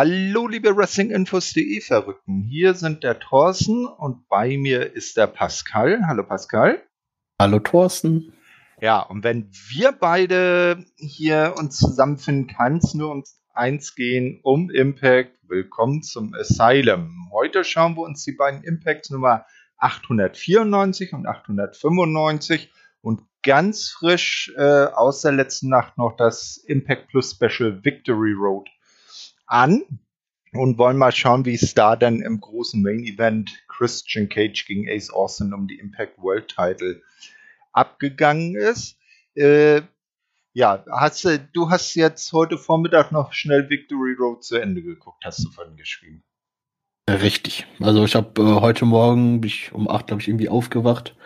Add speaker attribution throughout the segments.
Speaker 1: Hallo, liebe Wrestlinginfos.de Verrückten. Hier sind der Thorsten und bei mir ist der Pascal. Hallo, Pascal.
Speaker 2: Hallo, Thorsten.
Speaker 1: Ja, und wenn wir beide hier uns zusammenfinden, kann es nur um eins gehen, um Impact. Willkommen zum Asylum. Heute schauen wir uns die beiden Impacts Nummer 894 und 895 und ganz frisch äh, aus der letzten Nacht noch das Impact Plus Special Victory Road an und wollen mal schauen, wie es da dann im großen Main Event Christian Cage gegen Ace Austin um die Impact World Title abgegangen ist. Äh, ja, hast du, du hast jetzt heute Vormittag noch schnell Victory Road zu Ende geguckt, hast du vorhin geschrieben.
Speaker 2: Richtig. Also ich habe äh, heute Morgen, bin ich um acht, glaube ich, irgendwie aufgewacht,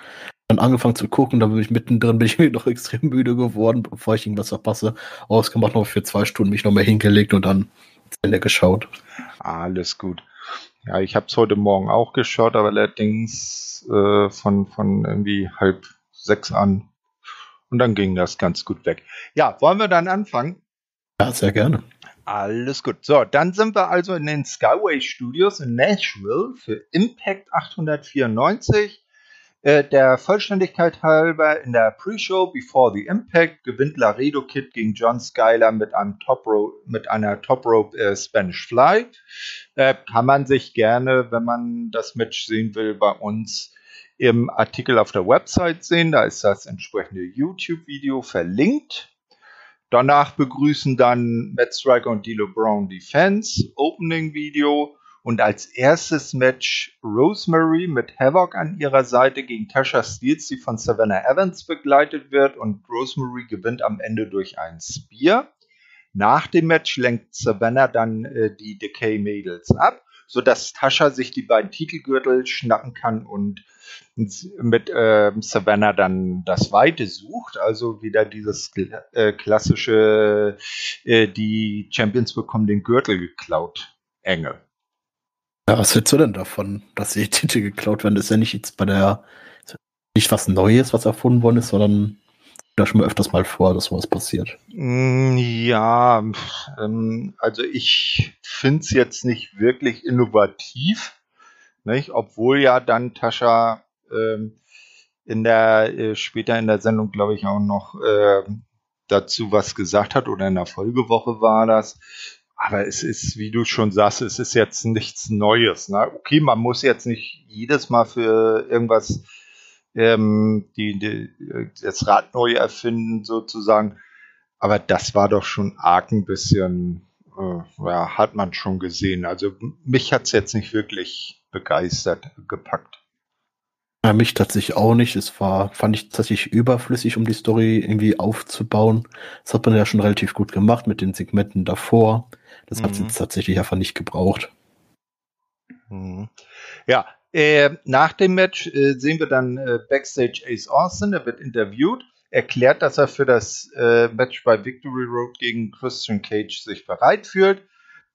Speaker 2: dann angefangen zu gucken, da bin ich mittendrin, bin ich noch extrem müde geworden, bevor ich irgendwas verpasse. Ausgemacht noch für zwei Stunden mich noch mal hingelegt und dann Ende geschaut.
Speaker 1: Alles gut. Ja, ich habe es heute Morgen auch geschaut, aber allerdings äh, von, von irgendwie halb sechs an. Und dann ging das ganz gut weg. Ja, wollen wir dann anfangen?
Speaker 2: Ja, sehr gerne.
Speaker 1: Alles gut. So, dann sind wir also in den Skyway Studios in Nashville für Impact 894. Äh, der Vollständigkeit halber in der Pre-Show Before the Impact gewinnt Laredo Kid gegen John Skyler mit einem Top mit einer Top Rope äh, Spanish Fly. Äh, kann man sich gerne, wenn man das Match sehen will, bei uns im Artikel auf der Website sehen. Da ist das entsprechende YouTube-Video verlinkt. Danach begrüßen dann Matt Striker und D'Lo Brown die Fans. Opening Video und als erstes Match Rosemary mit Havoc an ihrer Seite gegen Tasha Steels, die von Savannah Evans begleitet wird. Und Rosemary gewinnt am Ende durch ein Spear. Nach dem Match lenkt Savannah dann äh, die Decay Mädels ab, sodass Tasha sich die beiden Titelgürtel schnappen kann und mit äh, Savannah dann das Weite sucht. Also wieder dieses äh, klassische, äh, die Champions bekommen den Gürtel geklaut, Enge.
Speaker 2: Ja, was hältst du denn davon, dass die Titel geklaut werden? Das ist ja nicht jetzt bei der, nicht was Neues, was erfunden worden ist, sondern da schon mal öfters mal vor, dass sowas passiert.
Speaker 1: Mm, ja, ähm, also ich finde es jetzt nicht wirklich innovativ, nicht? obwohl ja dann Tascha ähm, in der äh, später in der Sendung, glaube ich, auch noch äh, dazu was gesagt hat oder in der Folgewoche war das, aber es ist, wie du schon sagst, es ist jetzt nichts Neues. Ne? Okay, man muss jetzt nicht jedes Mal für irgendwas ähm, die, die, das Rad neu erfinden, sozusagen. Aber das war doch schon arg ein bisschen, äh, ja, hat man schon gesehen. Also mich hat es jetzt nicht wirklich begeistert gepackt.
Speaker 2: Ja, mich tatsächlich auch nicht. Es war, fand ich tatsächlich überflüssig, um die Story irgendwie aufzubauen. Das hat man ja schon relativ gut gemacht mit den Segmenten davor. Das mhm. hat jetzt tatsächlich einfach nicht gebraucht.
Speaker 1: Mhm. Ja, äh, nach dem Match äh, sehen wir dann äh, Backstage Ace Austin, der wird interviewt, erklärt, dass er für das äh, Match bei Victory Road gegen Christian Cage sich bereit fühlt.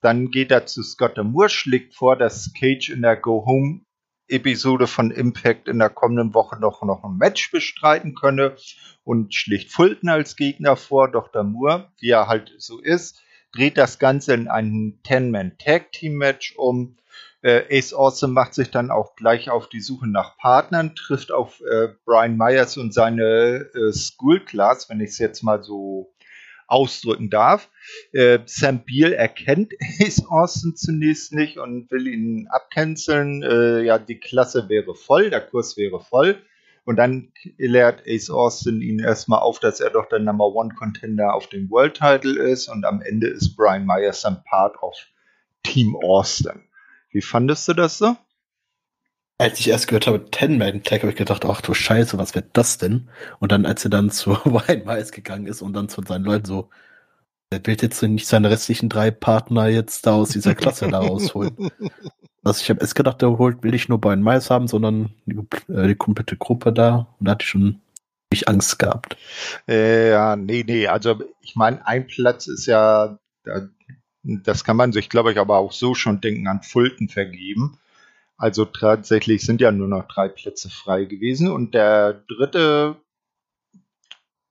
Speaker 1: Dann geht er zu Scott Moore, schlägt vor, dass Cage in der Go Home Episode von Impact in der kommenden Woche noch, noch ein Match bestreiten könne und schlägt Fulton als Gegner vor. Dr. Moore, wie er halt so ist, dreht das Ganze in ein 10-Man-Tag-Team-Match um. Äh, Ace Awesome macht sich dann auch gleich auf die Suche nach Partnern, trifft auf äh, Brian Myers und seine äh, School Class, wenn ich es jetzt mal so ausdrücken darf. Äh, Sam Beal erkennt Ace Austin zunächst nicht und will ihn abcanceln. Äh, ja, die Klasse wäre voll, der Kurs wäre voll. Und dann lehrt Ace Austin ihn erstmal auf, dass er doch der Number One Contender auf dem World Title ist. Und am Ende ist Brian Myers dann Part of Team Austin. Wie fandest du das so?
Speaker 2: Als ich erst gehört habe, Ten Man Tag, habe ich gedacht, ach du Scheiße, was wird das denn? Und dann, als er dann zu White Mice gegangen ist und dann zu seinen Leuten so, er will jetzt nicht seine restlichen drei Partner jetzt da aus dieser Klasse da rausholen. Also ich habe erst gedacht, der holt, will ich nur Brian Mice haben, sondern die, äh, die, komplette Gruppe da. Und da hatte ich schon nicht Angst gehabt.
Speaker 1: Äh, ja, nee, nee. Also ich meine, ein Platz ist ja, das kann man sich, glaube ich, aber auch so schon denken, an Fulton vergeben. Also tatsächlich sind ja nur noch drei Plätze frei gewesen und der dritte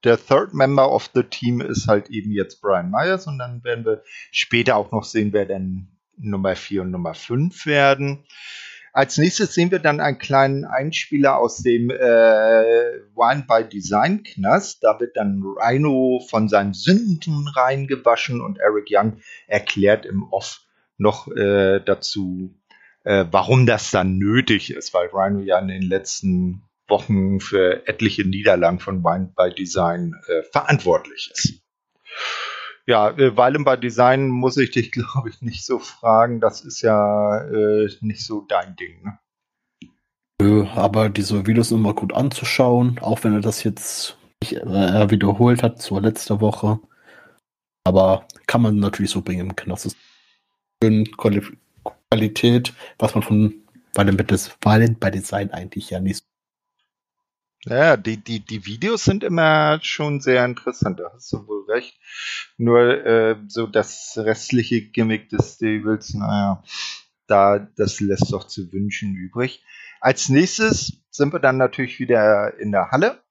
Speaker 1: der Third Member of the Team ist halt eben jetzt Brian Myers und dann werden wir später auch noch sehen, wer denn Nummer 4 und Nummer 5 werden. Als nächstes sehen wir dann einen kleinen Einspieler aus dem äh, Wine by Design Knast. Da wird dann Rhino von seinen Sünden reingewaschen und Eric Young erklärt im Off noch äh, dazu, äh, warum das dann nötig ist, weil Rhino ja in den letzten Wochen für etliche Niederlagen von Wine by Design äh, verantwortlich ist. Ja, äh, Weilen by Design muss ich dich, glaube ich, nicht so fragen. Das ist ja äh, nicht so dein Ding. Ne?
Speaker 2: Aber diese Videos immer gut anzuschauen, auch wenn er das jetzt nicht, äh, wiederholt hat zur letzter Woche. Aber kann man natürlich so bringen im Knast. Qualität, was man von Violent by Design eigentlich ja nicht
Speaker 1: ja, die, die, die Videos sind immer schon sehr interessant, da hast du wohl recht. Nur äh, so das restliche Gimmick des Devils, naja, da, das lässt doch zu wünschen übrig. Als nächstes sind wir dann natürlich wieder in der Halle.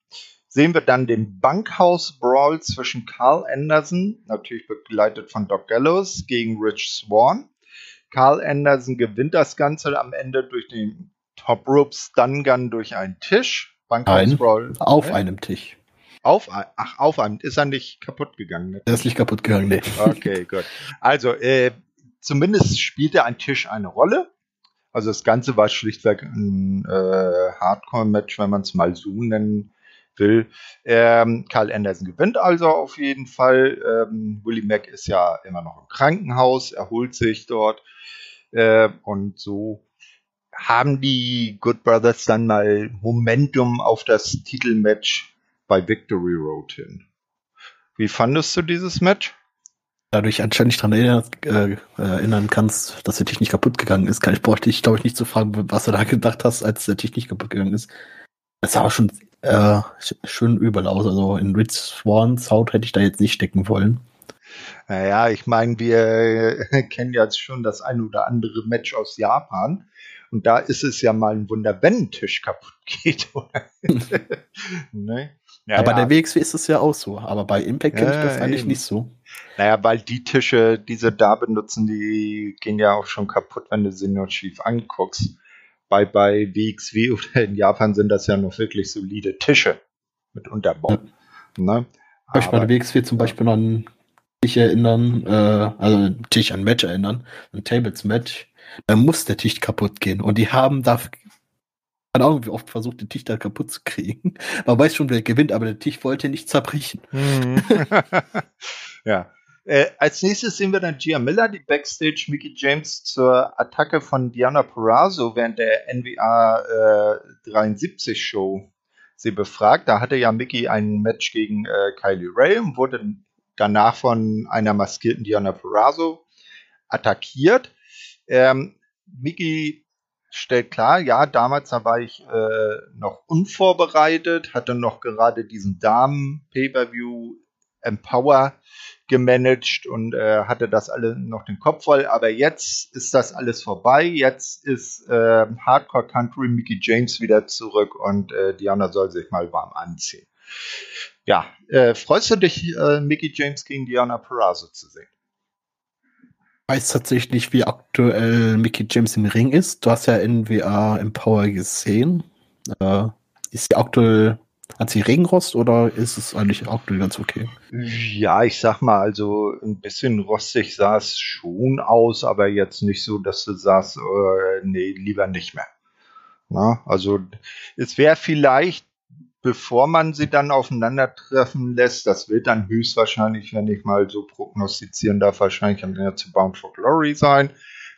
Speaker 1: Sehen wir dann den Bankhaus-Brawl zwischen Carl Anderson, natürlich begleitet von Doc Gallows, gegen Rich Swan. Carl Anderson gewinnt das Ganze am Ende durch den Top Rope Stun Gun durch einen Tisch.
Speaker 2: Bankhaus-Brawl. Auf einem Tisch.
Speaker 1: Auf, ach, auf einem. Ist er nicht kaputt gegangen? Ne?
Speaker 2: Er ist nicht kaputt gegangen, nee.
Speaker 1: Okay, gut. Also, äh, zumindest spielte ein Tisch eine Rolle. Also das Ganze war schlichtweg ein äh, Hardcore-Match, wenn man es mal so nennen will. Ähm, Carl Anderson gewinnt also auf jeden Fall. Ähm, Willie Mack ist ja immer noch im Krankenhaus, erholt sich dort. Äh, und so haben die Good Brothers dann mal Momentum auf das Titelmatch bei Victory Road hin. Wie fandest du dieses Match?
Speaker 2: Da du dich anscheinend nicht daran erinnern, äh, erinnern kannst, dass der Tisch nicht kaputt gegangen ist, kann ich brauche dich, glaube ich, nicht zu fragen, was du da gedacht hast, als der Tisch nicht kaputt gegangen ist. Das sah auch schon äh, schön übel aus. Also in Rich Swans Haut hätte ich da jetzt nicht stecken wollen.
Speaker 1: Naja, ich meine, wir kennen jetzt schon das ein oder andere Match aus Japan. Und da ist es ja mal ein Wunder, wenn ein Tisch kaputt geht.
Speaker 2: ne? ja, aber ja. der WXW ist es ja auch so. Aber bei Impact kenne ich das eigentlich eben. nicht so.
Speaker 1: Naja, weil die Tische, die sie da benutzen, die gehen ja auch schon kaputt, wenn du sie nur schief anguckst. Bei, bei WXW oder in Japan sind das ja noch wirklich solide Tische mit Unterbau. Ja.
Speaker 2: Ne? Ich möchte bei der WXW zum Beispiel noch an Tisch erinnern, äh, also ein Tisch an Match erinnern, ein Tables-Match dann muss der Tisch kaputt gehen. Und die haben da, keine Ahnung, wie oft versucht, den Tisch da kaputt zu kriegen. Man weiß schon, wer gewinnt, aber der Tisch wollte nicht zerbrechen. Mhm.
Speaker 1: ja. Äh, als nächstes sehen wir dann Gia Miller, die Backstage Mickey James zur Attacke von Diana Perazzo während der NWA äh, 73 Show sie befragt. Da hatte ja Mickey ein Match gegen äh, Kylie Ray und wurde danach von einer maskierten Diana Perazzo attackiert. Ähm, Miki stellt klar, ja, damals da war ich äh, noch unvorbereitet, hatte noch gerade diesen Damen-Pay-Per-View Empower gemanagt und äh, hatte das alle noch den Kopf voll. Aber jetzt ist das alles vorbei. Jetzt ist äh, Hardcore Country Mickey James wieder zurück und äh, Diana soll sich mal warm anziehen. Ja, äh, freust du dich, äh, Mickey James gegen Diana Perazzo zu sehen?
Speaker 2: Weiß tatsächlich nicht, wie aktuell Mickey James im Ring ist. Du hast ja NWA Empower gesehen. Äh, ist sie aktuell, hat sie Regenrost oder ist es eigentlich aktuell ganz okay?
Speaker 1: Ja, ich sag mal, also ein bisschen rostig sah es schon aus, aber jetzt nicht so, dass du sagst, äh, nee, lieber nicht mehr. Na, also es wäre vielleicht bevor man sie dann aufeinandertreffen lässt, das wird dann höchstwahrscheinlich, wenn ich mal so prognostizieren darf, wahrscheinlich am Ende zu Bound for Glory sein.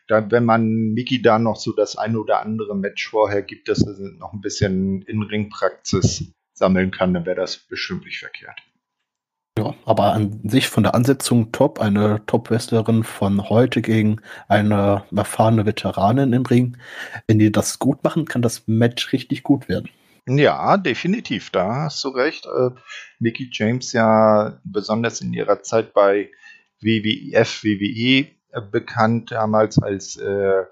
Speaker 1: Dann, wenn man Mickey da noch so das ein oder andere Match vorher gibt, dass er noch ein bisschen In-Ring-Praxis sammeln kann, dann wäre das bestimmt nicht verkehrt.
Speaker 2: Ja, aber an sich von der Ansetzung top. Eine Top-Wrestlerin von heute gegen eine erfahrene Veteranin im Ring. Wenn die das gut machen, kann das Match richtig gut werden.
Speaker 1: Ja, definitiv, da hast du recht. Äh, Mickey James ja besonders in ihrer Zeit bei WWF, WWE äh, bekannt, damals als äh,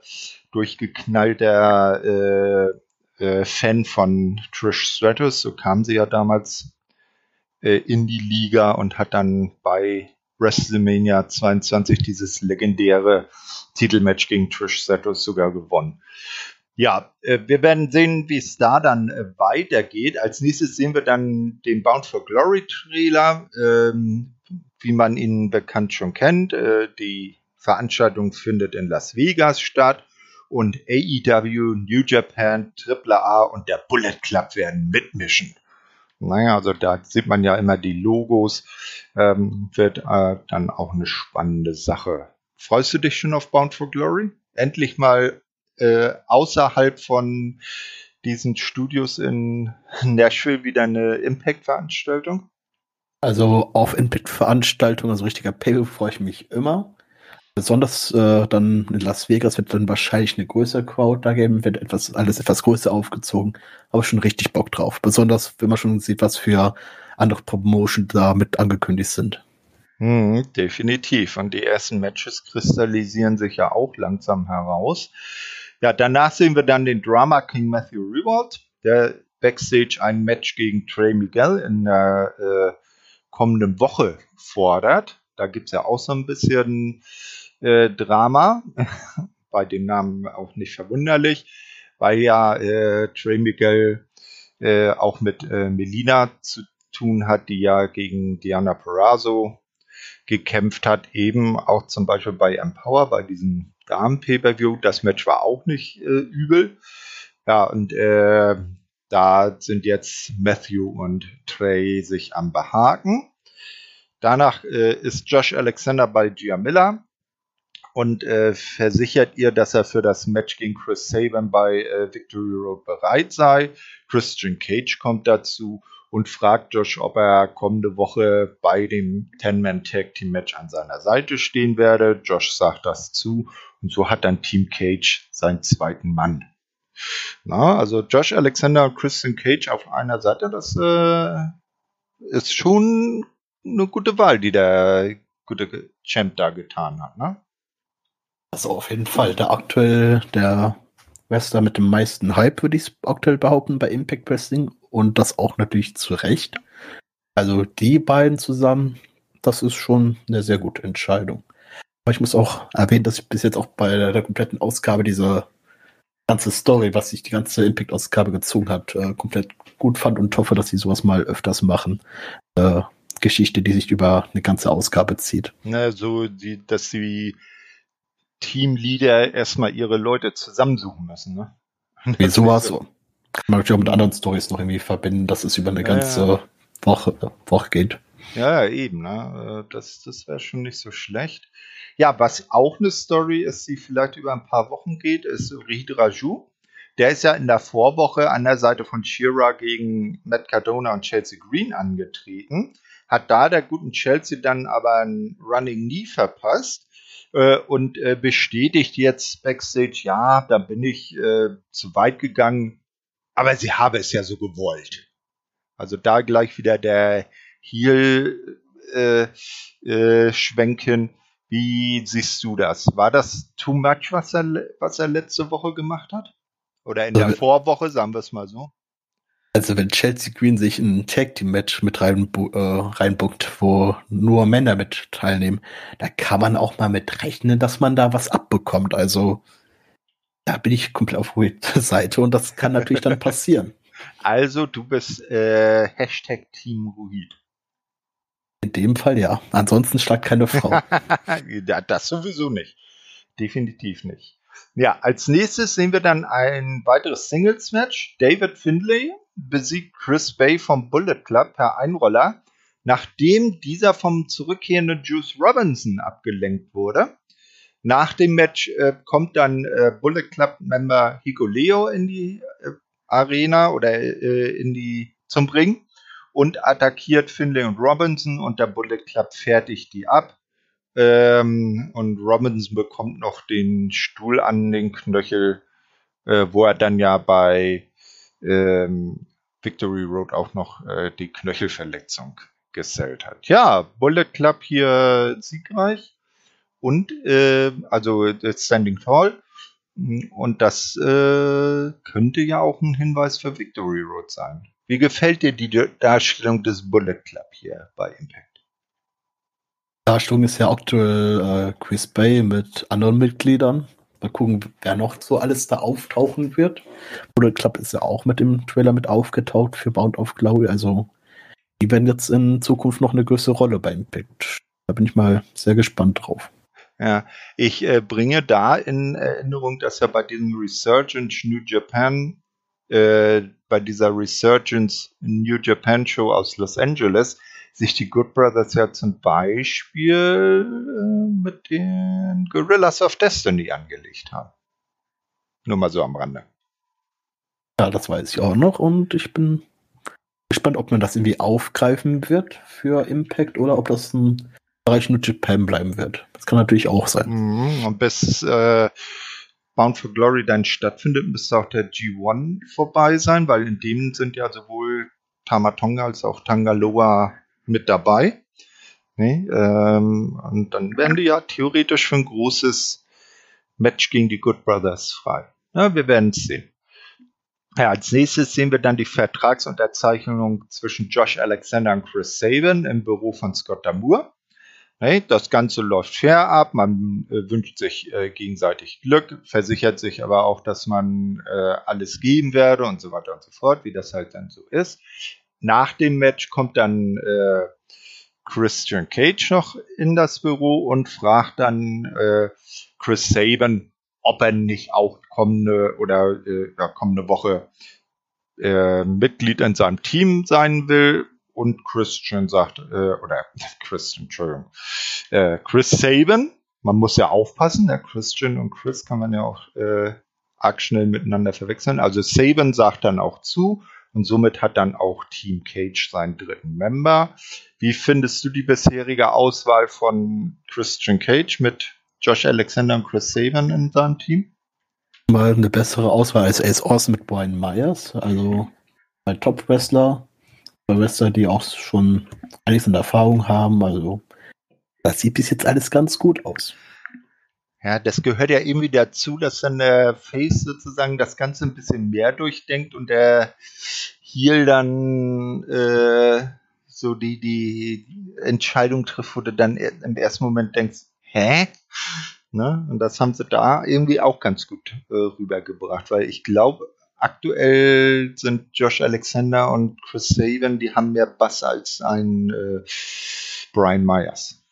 Speaker 1: durchgeknallter äh, äh, Fan von Trish Stratus, so kam sie ja damals äh, in die Liga und hat dann bei WrestleMania 22 dieses legendäre Titelmatch gegen Trish Stratus sogar gewonnen. Ja, äh, wir werden sehen, wie es da dann äh, weitergeht. Als nächstes sehen wir dann den Bound for Glory Trailer, ähm, wie man ihn bekannt schon kennt. Äh, die Veranstaltung findet in Las Vegas statt und AEW, New Japan, AAA und der Bullet Club werden mitmischen. Naja, also da sieht man ja immer die Logos. Ähm, wird äh, dann auch eine spannende Sache. Freust du dich schon auf Bound for Glory? Endlich mal äh, außerhalb von diesen Studios in Nashville wieder eine Impact-Veranstaltung?
Speaker 2: Also auf Impact-Veranstaltungen, also richtiger Pay freue ich mich immer. Besonders äh, dann in Las Vegas wird dann wahrscheinlich eine größere Crowd da geben, wird etwas, alles etwas größer aufgezogen, aber schon richtig Bock drauf. Besonders, wenn man schon sieht, was für andere Promotion da mit angekündigt sind.
Speaker 1: Hm, definitiv. Und die ersten Matches kristallisieren sich ja auch langsam heraus. Ja, danach sehen wir dann den Drama King Matthew Rewald, der Backstage ein Match gegen Trey Miguel in der äh, kommenden Woche fordert. Da gibt's ja auch so ein bisschen äh, Drama, bei dem Namen auch nicht verwunderlich, weil ja äh, Trey Miguel äh, auch mit äh, Melina zu tun hat, die ja gegen Diana Perazzo gekämpft hat, eben auch zum Beispiel bei Empower, bei diesem Damen-Pay-Per-View. Das Match war auch nicht äh, übel. Ja, und äh, da sind jetzt Matthew und Trey sich am Behaken. Danach äh, ist Josh Alexander bei Gia Miller und äh, versichert ihr, dass er für das Match gegen Chris Sabin bei äh, Victory Road bereit sei. Christian Cage kommt dazu und fragt Josh, ob er kommende Woche bei dem Ten-Man Tag Team Match an seiner Seite stehen werde. Josh sagt das zu und so hat dann Team Cage seinen zweiten Mann. Na, also Josh Alexander und Christian Cage auf einer Seite, das äh, ist schon eine gute Wahl, die der gute Champ da getan hat, ne?
Speaker 2: Also auf jeden Fall. Der aktuell der Wrestler mit dem meisten Hype, würde ich aktuell behaupten, bei Impact Wrestling. Und das auch natürlich zu Recht. Also die beiden zusammen, das ist schon eine sehr gute Entscheidung. Aber ich muss auch erwähnen, dass ich bis jetzt auch bei der, der kompletten Ausgabe diese ganze Story, was sich die ganze Impact-Ausgabe gezogen hat, äh, komplett gut fand und hoffe, dass sie sowas mal öfters machen. Äh, Geschichte, die sich über eine ganze Ausgabe zieht.
Speaker 1: Na, so, die, dass die Teamleader erstmal ihre Leute zusammensuchen müssen, ne?
Speaker 2: Wie sowas so. Kann man natürlich auch mit anderen Stories noch irgendwie verbinden, dass es über eine ganze ja. Woche, Woche geht.
Speaker 1: Ja, eben, ne? Äh, das, das wäre schon nicht so schlecht. Ja, was auch eine Story ist, die vielleicht über ein paar Wochen geht, ist Reed Raju. Der ist ja in der Vorwoche an der Seite von Shira gegen Matt Cardona und Chelsea Green angetreten. Hat da der guten Chelsea dann aber ein Running Knee verpasst äh, und äh, bestätigt jetzt Backstage, ja, da bin ich äh, zu weit gegangen, aber sie habe es ja so gewollt. Also da gleich wieder der Heel äh, äh, schwenken. Wie siehst du das? War das too much, was er, was er letzte Woche gemacht hat? Oder in der Vorwoche, sagen wir es mal so?
Speaker 2: Also wenn Chelsea Green sich ein Tag Team Match mit rein, äh, reinbuckt, wo nur Männer mit teilnehmen, da kann man auch mal mit rechnen, dass man da was abbekommt. Also da bin ich komplett auf der Seite und das kann natürlich dann passieren.
Speaker 1: Also du bist äh, Hashtag Team Ruhid.
Speaker 2: In dem Fall ja. Ansonsten schlagt keine Frau.
Speaker 1: das sowieso nicht. Definitiv nicht. Ja, als nächstes sehen wir dann ein weiteres Singles-Match. David Findlay besiegt Chris Bay vom Bullet Club per Einroller, nachdem dieser vom zurückkehrenden Juice Robinson abgelenkt wurde. Nach dem Match äh, kommt dann äh, Bullet Club Member Hikuleo in die äh, Arena oder äh, in die zum Ring und attackiert Finlay und Robinson und der Bullet Club fertigt die ab. Ähm, und Robinson bekommt noch den Stuhl an den Knöchel, äh, wo er dann ja bei ähm, Victory Road auch noch äh, die Knöchelverletzung gesellt hat. Ja, Bullet Club hier siegreich und äh, also Standing Tall. Und das äh, könnte ja auch ein Hinweis für Victory Road sein. Wie gefällt dir die Darstellung des Bullet Club hier bei Impact?
Speaker 2: Darstellung ist ja aktuell äh, Chris Bay mit anderen Mitgliedern. Mal gucken, wer noch so alles da auftauchen wird. Bullet Club ist ja auch mit dem Trailer mit aufgetaucht für Bound of Glory. Also die werden jetzt in Zukunft noch eine größere Rolle bei Impact. Da bin ich mal sehr gespannt drauf.
Speaker 1: Ja, ich äh, bringe da in Erinnerung, dass ja bei diesem Resurgence New Japan, äh, bei dieser Resurgence New Japan Show aus Los Angeles, sich die Good Brothers ja zum Beispiel äh, mit den Gorillas of Destiny angelegt haben. Nur mal so am Rande.
Speaker 2: Ja, das weiß ich auch noch und ich bin gespannt, ob man das irgendwie aufgreifen wird für Impact oder ob das ein Bereich nur Japan bleiben wird. Das kann natürlich auch sein.
Speaker 1: Mhm, und bis äh, Bound for Glory dann stattfindet, müsste auch der G1 vorbei sein, weil in dem sind ja sowohl Tamatonga als auch Tangaloa mit dabei. Nee, ähm, und dann werden die ja theoretisch für ein großes Match gegen die Good Brothers frei. Ja, wir werden es sehen. Ja, als nächstes sehen wir dann die Vertragsunterzeichnung zwischen Josh Alexander und Chris Sabin im Büro von Scott Damour. Das Ganze läuft fair ab, man äh, wünscht sich äh, gegenseitig Glück, versichert sich aber auch, dass man äh, alles geben werde und so weiter und so fort, wie das halt dann so ist. Nach dem Match kommt dann Christian Cage noch in das Büro und fragt dann Chris Saban, ob er nicht auch kommende oder kommende Woche Mitglied in seinem Team sein will und Christian sagt, äh, oder Christian, Entschuldigung, äh, Chris Saban, man muss ja aufpassen, der Christian und Chris kann man ja auch äh, arg schnell miteinander verwechseln. Also Saban sagt dann auch zu und somit hat dann auch Team Cage seinen dritten Member. Wie findest du die bisherige Auswahl von Christian Cage mit Josh Alexander und Chris Saban in seinem Team?
Speaker 2: Mal eine bessere Auswahl als Ace Austin mit Brian Myers, also ein Top-Wrestler, Wrestler, die auch schon einiges an Erfahrung haben. Also, das sieht bis jetzt alles ganz gut aus.
Speaker 1: Ja, das gehört ja irgendwie dazu, dass dann der Face sozusagen das Ganze ein bisschen mehr durchdenkt und der Heel dann äh, so die, die Entscheidung trifft, wo du dann im ersten Moment denkst, hä? Ne? Und das haben sie da irgendwie auch ganz gut äh, rübergebracht, weil ich glaube, aktuell sind Josh Alexander und Chris Saban, die haben mehr Bass als ein äh, Brian Myers.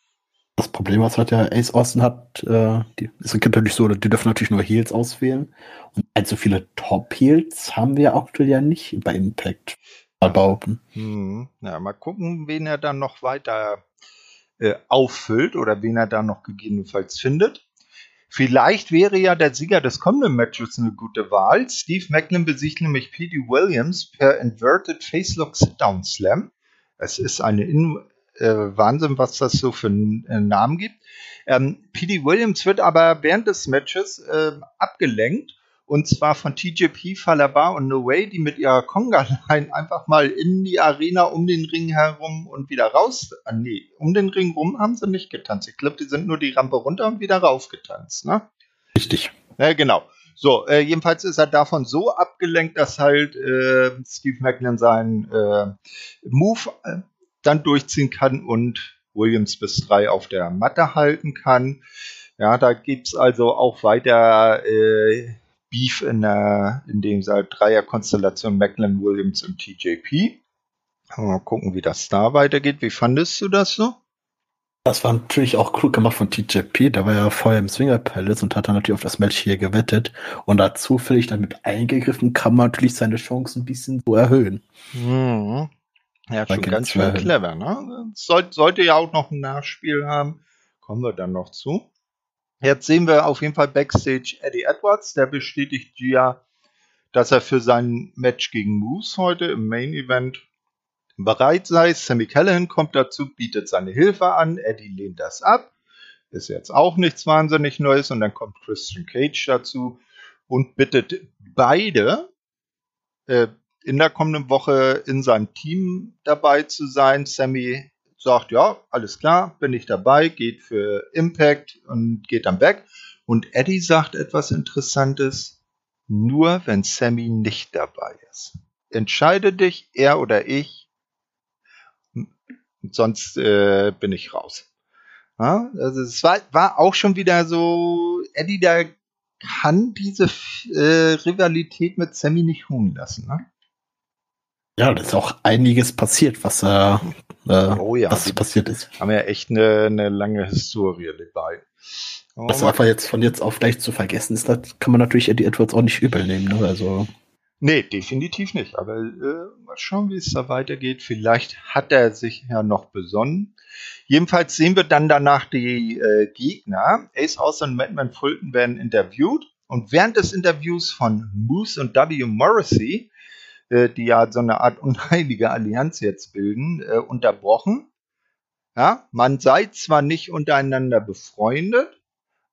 Speaker 2: Das Problem, was hat der Ace Austin hat, äh, die, ist natürlich so, die dürfen natürlich nur Heels auswählen. Und allzu viele Top-Heels haben wir aktuell ja nicht bei Impact behaupten.
Speaker 1: Hm, ja, mal gucken, wen er dann noch weiter äh, auffüllt oder wen er da noch gegebenenfalls findet. Vielleicht wäre ja der Sieger des kommenden Matches eine gute Wahl. Steve Macklin besiegt nämlich P.D. Williams per Inverted Facelock Sit-Down Slam. Es ist eine In äh, Wahnsinn, was das so für einen äh, Namen gibt. Ähm, P.D. Williams wird aber während des Matches äh, abgelenkt und zwar von TJP, Falabar und No Way, die mit ihrer Conga-Line einfach mal in die Arena um den Ring herum und wieder raus. Ah, nee, um den Ring rum haben sie nicht getanzt. Ich glaube, die sind nur die Rampe runter und wieder rauf getanzt, ne?
Speaker 2: Richtig.
Speaker 1: Ja, genau. So, äh, jedenfalls ist er davon so abgelenkt, dass halt äh, Steve Macklin seinen äh, Move äh, dann durchziehen kann und Williams bis drei auf der Matte halten kann. Ja, da gibt's also auch weiter äh, Beef in, der, in dem Dreier-Konstellation Macklin, Williams und TJP. Mal gucken, wie das da weitergeht. Wie fandest du das so?
Speaker 2: Das war natürlich auch cool gemacht von TJP. Der war ja vorher im Swinger Palace und hat dann natürlich auf das Match hier gewettet. Und da zufällig damit eingegriffen, kann man natürlich seine Chancen ein bisschen so erhöhen.
Speaker 1: Mhm. Ja, schon ganz schön clever, ne? Soll, sollte ja auch noch ein Nachspiel haben. Kommen wir dann noch zu. Jetzt sehen wir auf jeden Fall Backstage Eddie Edwards, der bestätigt ja, dass er für sein Match gegen Moose heute im Main Event bereit sei. Sammy Callahan kommt dazu, bietet seine Hilfe an. Eddie lehnt das ab. Ist jetzt auch nichts wahnsinnig Neues. Und dann kommt Christian Cage dazu und bittet beide äh, in der kommenden Woche in seinem Team dabei zu sein. Sammy sagt, ja, alles klar, bin ich dabei, geht für Impact und geht dann weg. Und Eddie sagt etwas Interessantes, nur wenn Sammy nicht dabei ist. entscheide dich, er oder ich, sonst äh, bin ich raus. Ja, also es war, war auch schon wieder so, Eddie, der kann diese äh, Rivalität mit Sammy nicht ruhen lassen. Ne?
Speaker 2: Ja, da ist auch einiges passiert, was, äh, äh, oh ja, was passiert ist.
Speaker 1: Haben ja echt eine, eine lange Historie dabei.
Speaker 2: Oh, was einfach jetzt von jetzt auf gleich zu vergessen ist, das kann man natürlich Eddie Edwards auch nicht übel nehmen. Ne? Also
Speaker 1: Nee, definitiv nicht. Aber äh, mal schauen, wie es da weitergeht. Vielleicht hat er sich ja noch besonnen. Jedenfalls sehen wir dann danach die äh, Gegner. Ace Austin und Madman Fulton werden interviewt. Und während des Interviews von Moose und W. Morrissey, die ja so eine Art unheilige Allianz jetzt bilden, äh, unterbrochen. Ja, man sei zwar nicht untereinander befreundet,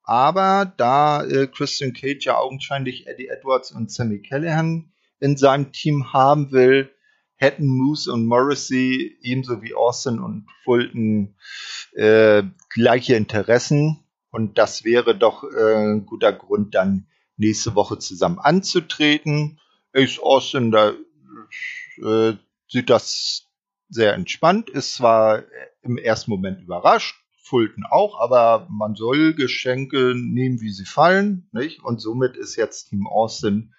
Speaker 1: aber da äh, Christian Cage ja augenscheinlich Eddie Edwards und Sammy Callahan in seinem Team haben will, hätten Moose und Morrissey ebenso wie Austin und Fulton äh, gleiche Interessen. Und das wäre doch äh, ein guter Grund, dann nächste Woche zusammen anzutreten. Ace Austin, da äh, sieht das sehr entspannt, ist zwar im ersten Moment überrascht, Fulton auch, aber man soll Geschenke nehmen, wie sie fallen, nicht? Und somit ist jetzt Team Austin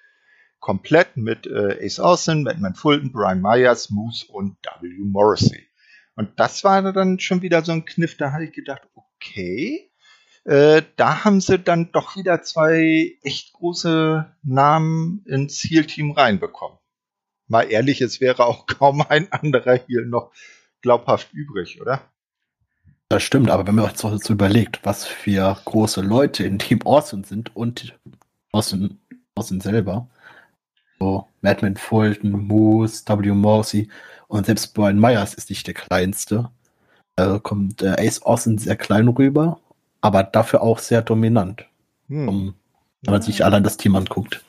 Speaker 1: komplett mit äh, Ace Austin, Batman Fulton, Brian Myers, Moose und W. Morrissey. Und das war dann schon wieder so ein Kniff, da habe ich gedacht, okay, äh, da haben sie dann doch wieder zwei echt große Namen ins Heal-Team reinbekommen. Mal ehrlich, es wäre auch kaum ein anderer hier noch glaubhaft übrig, oder?
Speaker 2: Das stimmt, aber wenn man sich so überlegt, was für große Leute in Team Austin sind und Austin, Austin selber, so Madman Fulton, Moose, W. Morrissey und selbst Brian Myers ist nicht der kleinste. Da kommt äh, Ace Austin sehr klein rüber, aber dafür auch sehr dominant. Hm. Um, wenn man sich allein das Team anguckt.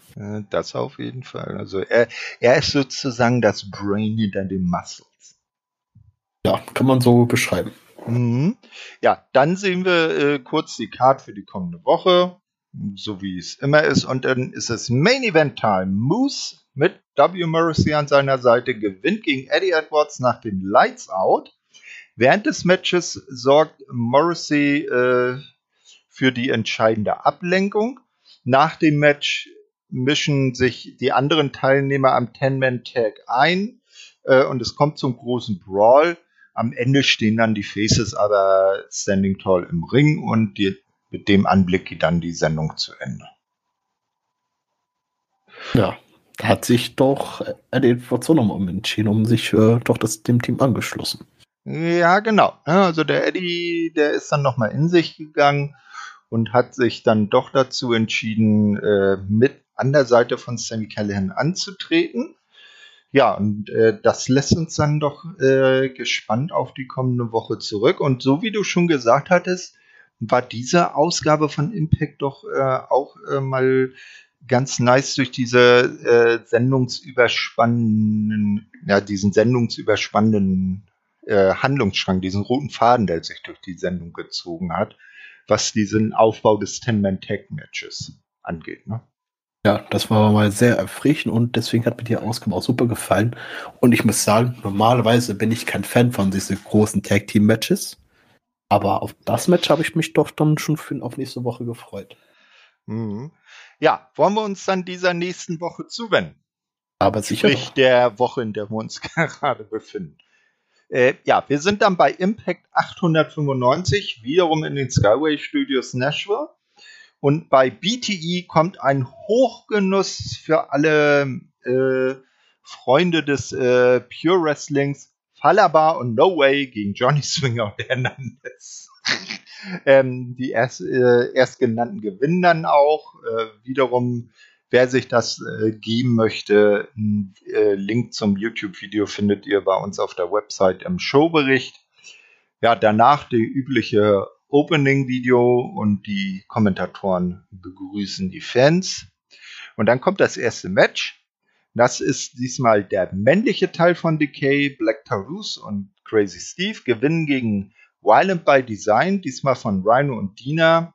Speaker 1: Das auf jeden Fall. Also er, er ist sozusagen das Brain hinter den Muscles.
Speaker 2: Ja, kann man so beschreiben.
Speaker 1: Mhm. Ja, dann sehen wir äh, kurz die Card für die kommende Woche so wie es immer ist. Und dann ist es Main Event Time. Moose mit W. Morrissey an seiner Seite gewinnt gegen Eddie Edwards nach dem Lights Out. Während des Matches sorgt Morrissey äh, für die entscheidende Ablenkung. Nach dem Match mischen sich die anderen Teilnehmer am Ten-Man-Tag ein äh, und es kommt zum großen Brawl. Am Ende stehen dann die Faces aber standing tall im Ring und die mit dem Anblick geht dann die Sendung zu Ende.
Speaker 2: Ja, hat sich doch Eddie Forzonom umentschieden, um sich äh, doch das, dem Team angeschlossen.
Speaker 1: Ja, genau. Also der Eddie, der ist dann nochmal in sich gegangen und hat sich dann doch dazu entschieden, äh, mit an der Seite von Sammy Callahan anzutreten. Ja, und äh, das lässt uns dann doch äh, gespannt auf die kommende Woche zurück. Und so wie du schon gesagt hattest, war diese Ausgabe von Impact doch äh, auch äh, mal ganz nice durch diese äh, sendungsüberspannenden, ja, diesen sendungsüberspannenden äh, Handlungsstrang, diesen roten Faden, der sich durch die Sendung gezogen hat, was diesen Aufbau des Ten-Man-Tag-Matches angeht. Ne?
Speaker 2: Ja, das war mal sehr erfrischend und deswegen hat mir die Ausgabe auch super gefallen. Und ich muss sagen, normalerweise bin ich kein Fan von diesen großen Tag-Team-Matches. Aber auf das Match habe ich mich doch dann schon für, auf nächste Woche gefreut.
Speaker 1: Mhm. Ja, wollen wir uns dann dieser nächsten Woche zuwenden?
Speaker 2: Aber sicher.
Speaker 1: Sprich der Woche, in der wir uns gerade befinden. Äh, ja, wir sind dann bei Impact 895, wiederum in den Skyway Studios Nashville. Und bei BTE kommt ein Hochgenuss für alle äh, Freunde des äh, Pure Wrestlings. Falaba und No Way gegen Johnny Swinger und Hernandez. ähm, die erst, äh, erstgenannten gewinnen dann auch. Äh, wiederum, wer sich das äh, geben möchte, ein äh, Link zum YouTube-Video findet ihr bei uns auf der Website im Showbericht. Ja, danach die übliche Opening-Video und die Kommentatoren begrüßen die Fans. Und dann kommt das erste Match. Das ist diesmal der männliche Teil von Decay. Black Taurus und Crazy Steve gewinnen gegen Violent by Design, diesmal von Rhino und Dina,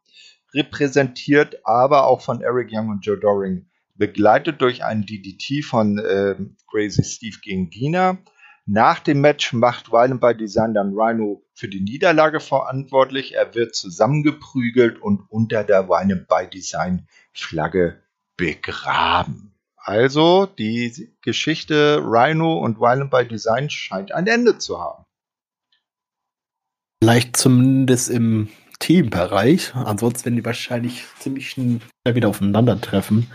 Speaker 1: repräsentiert aber auch von Eric Young und Joe Doring begleitet durch einen DDT von äh, Crazy Steve gegen Gina. Nach dem Match macht Violent by Design dann Rhino für die Niederlage verantwortlich. Er wird zusammengeprügelt und unter der Violent by Design Flagge begraben. Also die Geschichte Rhino und Violent by Design scheint ein Ende zu haben.
Speaker 2: Vielleicht zumindest im Teambereich. Ansonsten werden die wahrscheinlich ziemlich schnell wieder aufeinandertreffen,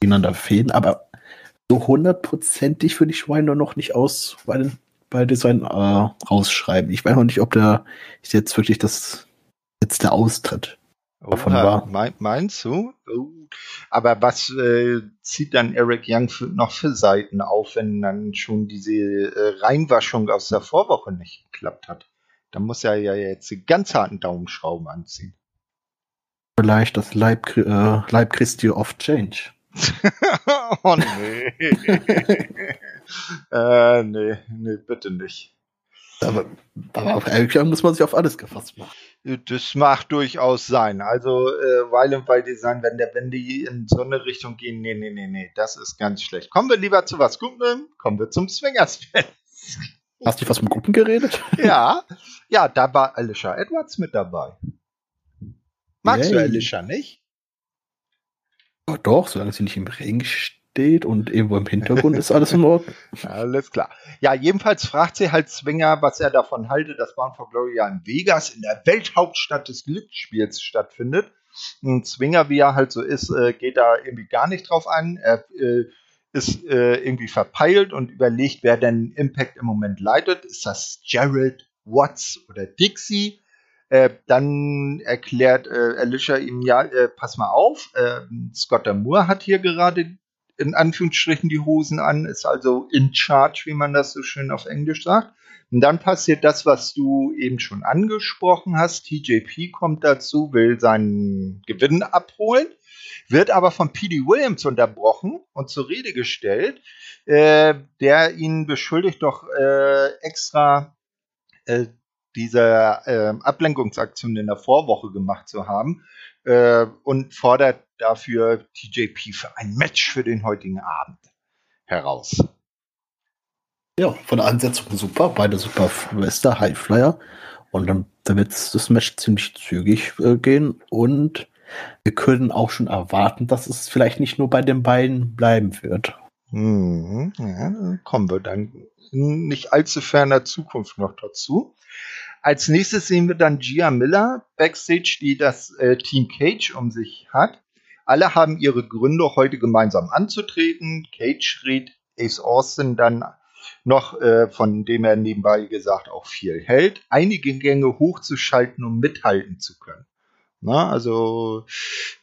Speaker 2: gegeneinander fehlen. Aber so hundertprozentig würde ich Rhino noch nicht aus bei, bei Design äh, rausschreiben. Ich weiß noch nicht, ob der jetzt wirklich das jetzt der Austritt
Speaker 1: davon war. Mein, meinst du? Oh. Aber was äh, zieht dann Eric Young für, noch für Seiten auf, wenn dann schon diese äh, Reinwaschung aus der Vorwoche nicht geklappt hat? Da muss er ja jetzt die ganz harten Daumenschrauben anziehen.
Speaker 2: Vielleicht das Leib, äh, Leib Christi of Change.
Speaker 1: oh nee. äh, nee, nee, bitte nicht.
Speaker 2: Aber, aber Young muss man sich auf alles gefasst machen.
Speaker 1: Das mag durchaus sein. Also, äh, Violent by Design, wenn, der, wenn die in so eine Richtung gehen, nee, nee, nee, nee, das ist ganz schlecht. Kommen wir lieber zu was Gutem, kommen wir zum Swingers Fest.
Speaker 2: Hast du was mit Gruppen geredet?
Speaker 1: Ja, ja, da war Alicia Edwards mit dabei. Magst Yay. du Alicia nicht?
Speaker 2: Oh, doch, solange sie nicht im Ring steht und irgendwo im Hintergrund ist alles in Ordnung.
Speaker 1: Alles klar. Ja, jedenfalls fragt sie halt Zwinger, was er davon halte, dass Bound for Glory ja in Vegas, in der Welthauptstadt des Glücksspiels stattfindet. Und Zwinger, wie er halt so ist, äh, geht da irgendwie gar nicht drauf an. Er äh, ist äh, irgendwie verpeilt und überlegt, wer denn Impact im Moment leitet. Ist das Jared, Watts oder Dixie? Äh, dann erklärt äh, Alicia ihm, ja, äh, pass mal auf, äh, Scott Moore hat hier gerade in Anführungsstrichen die Hosen an, ist also in charge, wie man das so schön auf Englisch sagt. Und dann passiert das, was du eben schon angesprochen hast. TJP kommt dazu, will seinen Gewinn abholen wird aber von P.D. Williams unterbrochen und zur Rede gestellt, äh, der ihn beschuldigt, doch äh, extra äh, diese äh, Ablenkungsaktion in der Vorwoche gemacht zu haben äh, und fordert dafür TJP für ein Match für den heutigen Abend heraus.
Speaker 2: Ja, von der Ansetzung super, beide super Wester, Highflyer. Und dann, dann wird das Match ziemlich zügig äh, gehen und wir können auch schon erwarten, dass es vielleicht nicht nur bei den beiden bleiben wird.
Speaker 1: Mhm, ja, kommen wir dann in nicht allzu ferner Zukunft noch dazu. Als nächstes sehen wir dann Gia Miller backstage, die das äh, Team Cage um sich hat. Alle haben ihre Gründe, heute gemeinsam anzutreten. Cage rät Ace Austin dann noch, äh, von dem er nebenbei gesagt auch viel hält, einige Gänge hochzuschalten, um mithalten zu können. Na, also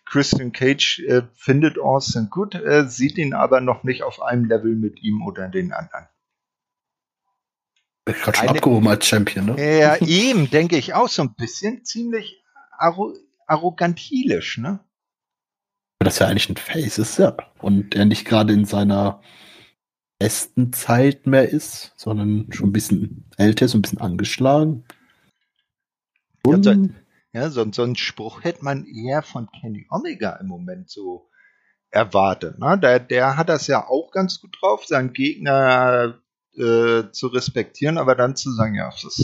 Speaker 1: Christian Cage äh, findet Austin gut, äh, sieht ihn aber noch nicht auf einem Level mit ihm oder den anderen.
Speaker 2: Ich gerade schon abgehoben als Champion,
Speaker 1: ne? Ja, ihm denke ich auch so ein bisschen ziemlich arro arrogantilisch, ne?
Speaker 2: Das ja eigentlich ein Face ist, ja. Und er nicht gerade in seiner besten Zeit mehr ist, sondern schon ein bisschen älter ist, ein bisschen angeschlagen.
Speaker 1: Und ja, ja, so, so einen Spruch hätte man eher von Kenny Omega im Moment so erwartet. Ne? Der, der hat das ja auch ganz gut drauf, seinen Gegner äh, zu respektieren, aber dann zu sagen, ja, das,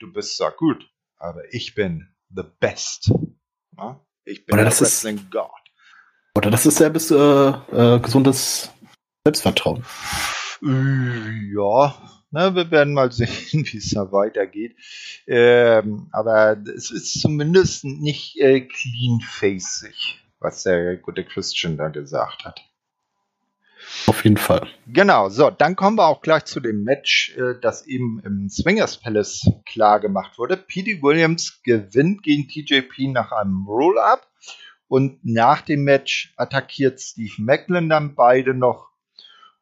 Speaker 1: du bist zwar gut, aber ich bin the best. Ne? Ich bin
Speaker 2: oder der Wrestling ist, God. Oder das ist selbst äh, äh, gesundes Selbstvertrauen.
Speaker 1: Ja, na, wir werden mal sehen, wie es da weitergeht. Ähm, aber es ist zumindest nicht äh, clean-facig, was der gute Christian da gesagt hat.
Speaker 2: Auf jeden Fall.
Speaker 1: Genau, so, dann kommen wir auch gleich zu dem Match, äh, das eben im Swingers Palace klar gemacht wurde. P.D. Williams gewinnt gegen TJP nach einem Roll-Up und nach dem Match attackiert Steve Macklin dann beide noch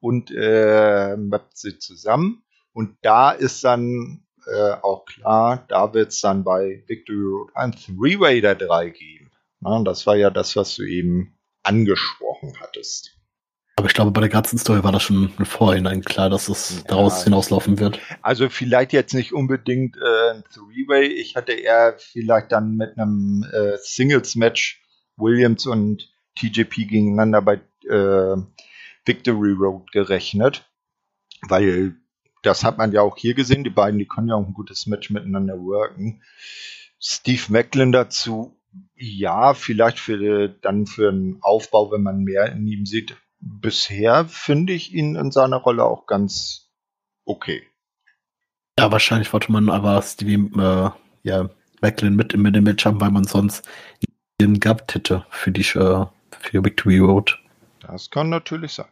Speaker 1: und äh, mappt sie zusammen. Und da ist dann äh, auch klar, da wird es dann bei Victory Road ein Three-Way der drei geben. Na, das war ja das, was du eben angesprochen hattest.
Speaker 2: Aber ich glaube, bei der ganzen Story war das schon im Vorhinein klar, dass es ja, daraus hinauslaufen wird.
Speaker 1: Also vielleicht jetzt nicht unbedingt äh, ein Three-Way. Ich hatte eher vielleicht dann mit einem äh, Singles-Match Williams und TJP gegeneinander bei äh, Victory Road gerechnet, weil das hat man ja auch hier gesehen. Die beiden, die können ja auch ein gutes Match miteinander worken. Steve Macklin dazu, ja, vielleicht für dann für einen Aufbau, wenn man mehr in ihm sieht. Bisher finde ich ihn in seiner Rolle auch ganz okay.
Speaker 2: Ja, wahrscheinlich wollte man aber Stevie äh, ja, Macklin mit im Match haben, weil man sonst ihn gehabt hätte für die äh, für Victory Road.
Speaker 1: Das kann natürlich sein.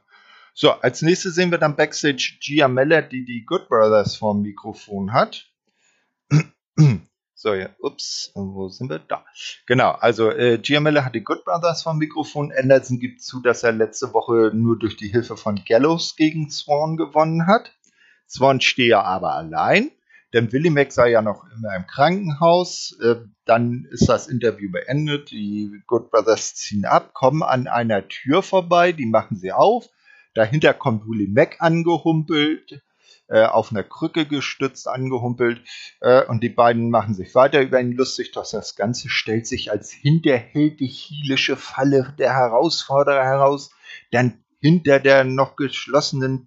Speaker 1: So, als nächstes sehen wir dann Backstage Gia Meller, die die Good Brothers vorm Mikrofon hat. So, ja, ups, wo sind wir? Da. Genau, also äh, Gia Miller hat die Good Brothers vom Mikrofon. Anderson gibt zu, dass er letzte Woche nur durch die Hilfe von Gallows gegen Swan gewonnen hat. Swan stehe aber allein, denn Willie Mac sei ja noch immer im Krankenhaus. Äh, dann ist das Interview beendet. Die Good Brothers ziehen ab, kommen an einer Tür vorbei, die machen sie auf. Dahinter kommt Willie Mac angehumpelt, äh, auf einer Krücke gestützt angehumpelt äh, und die beiden machen sich weiter über ihn lustig, doch das Ganze stellt sich als hinterhältig-hielische Falle der Herausforderer heraus, denn hinter der noch geschlossenen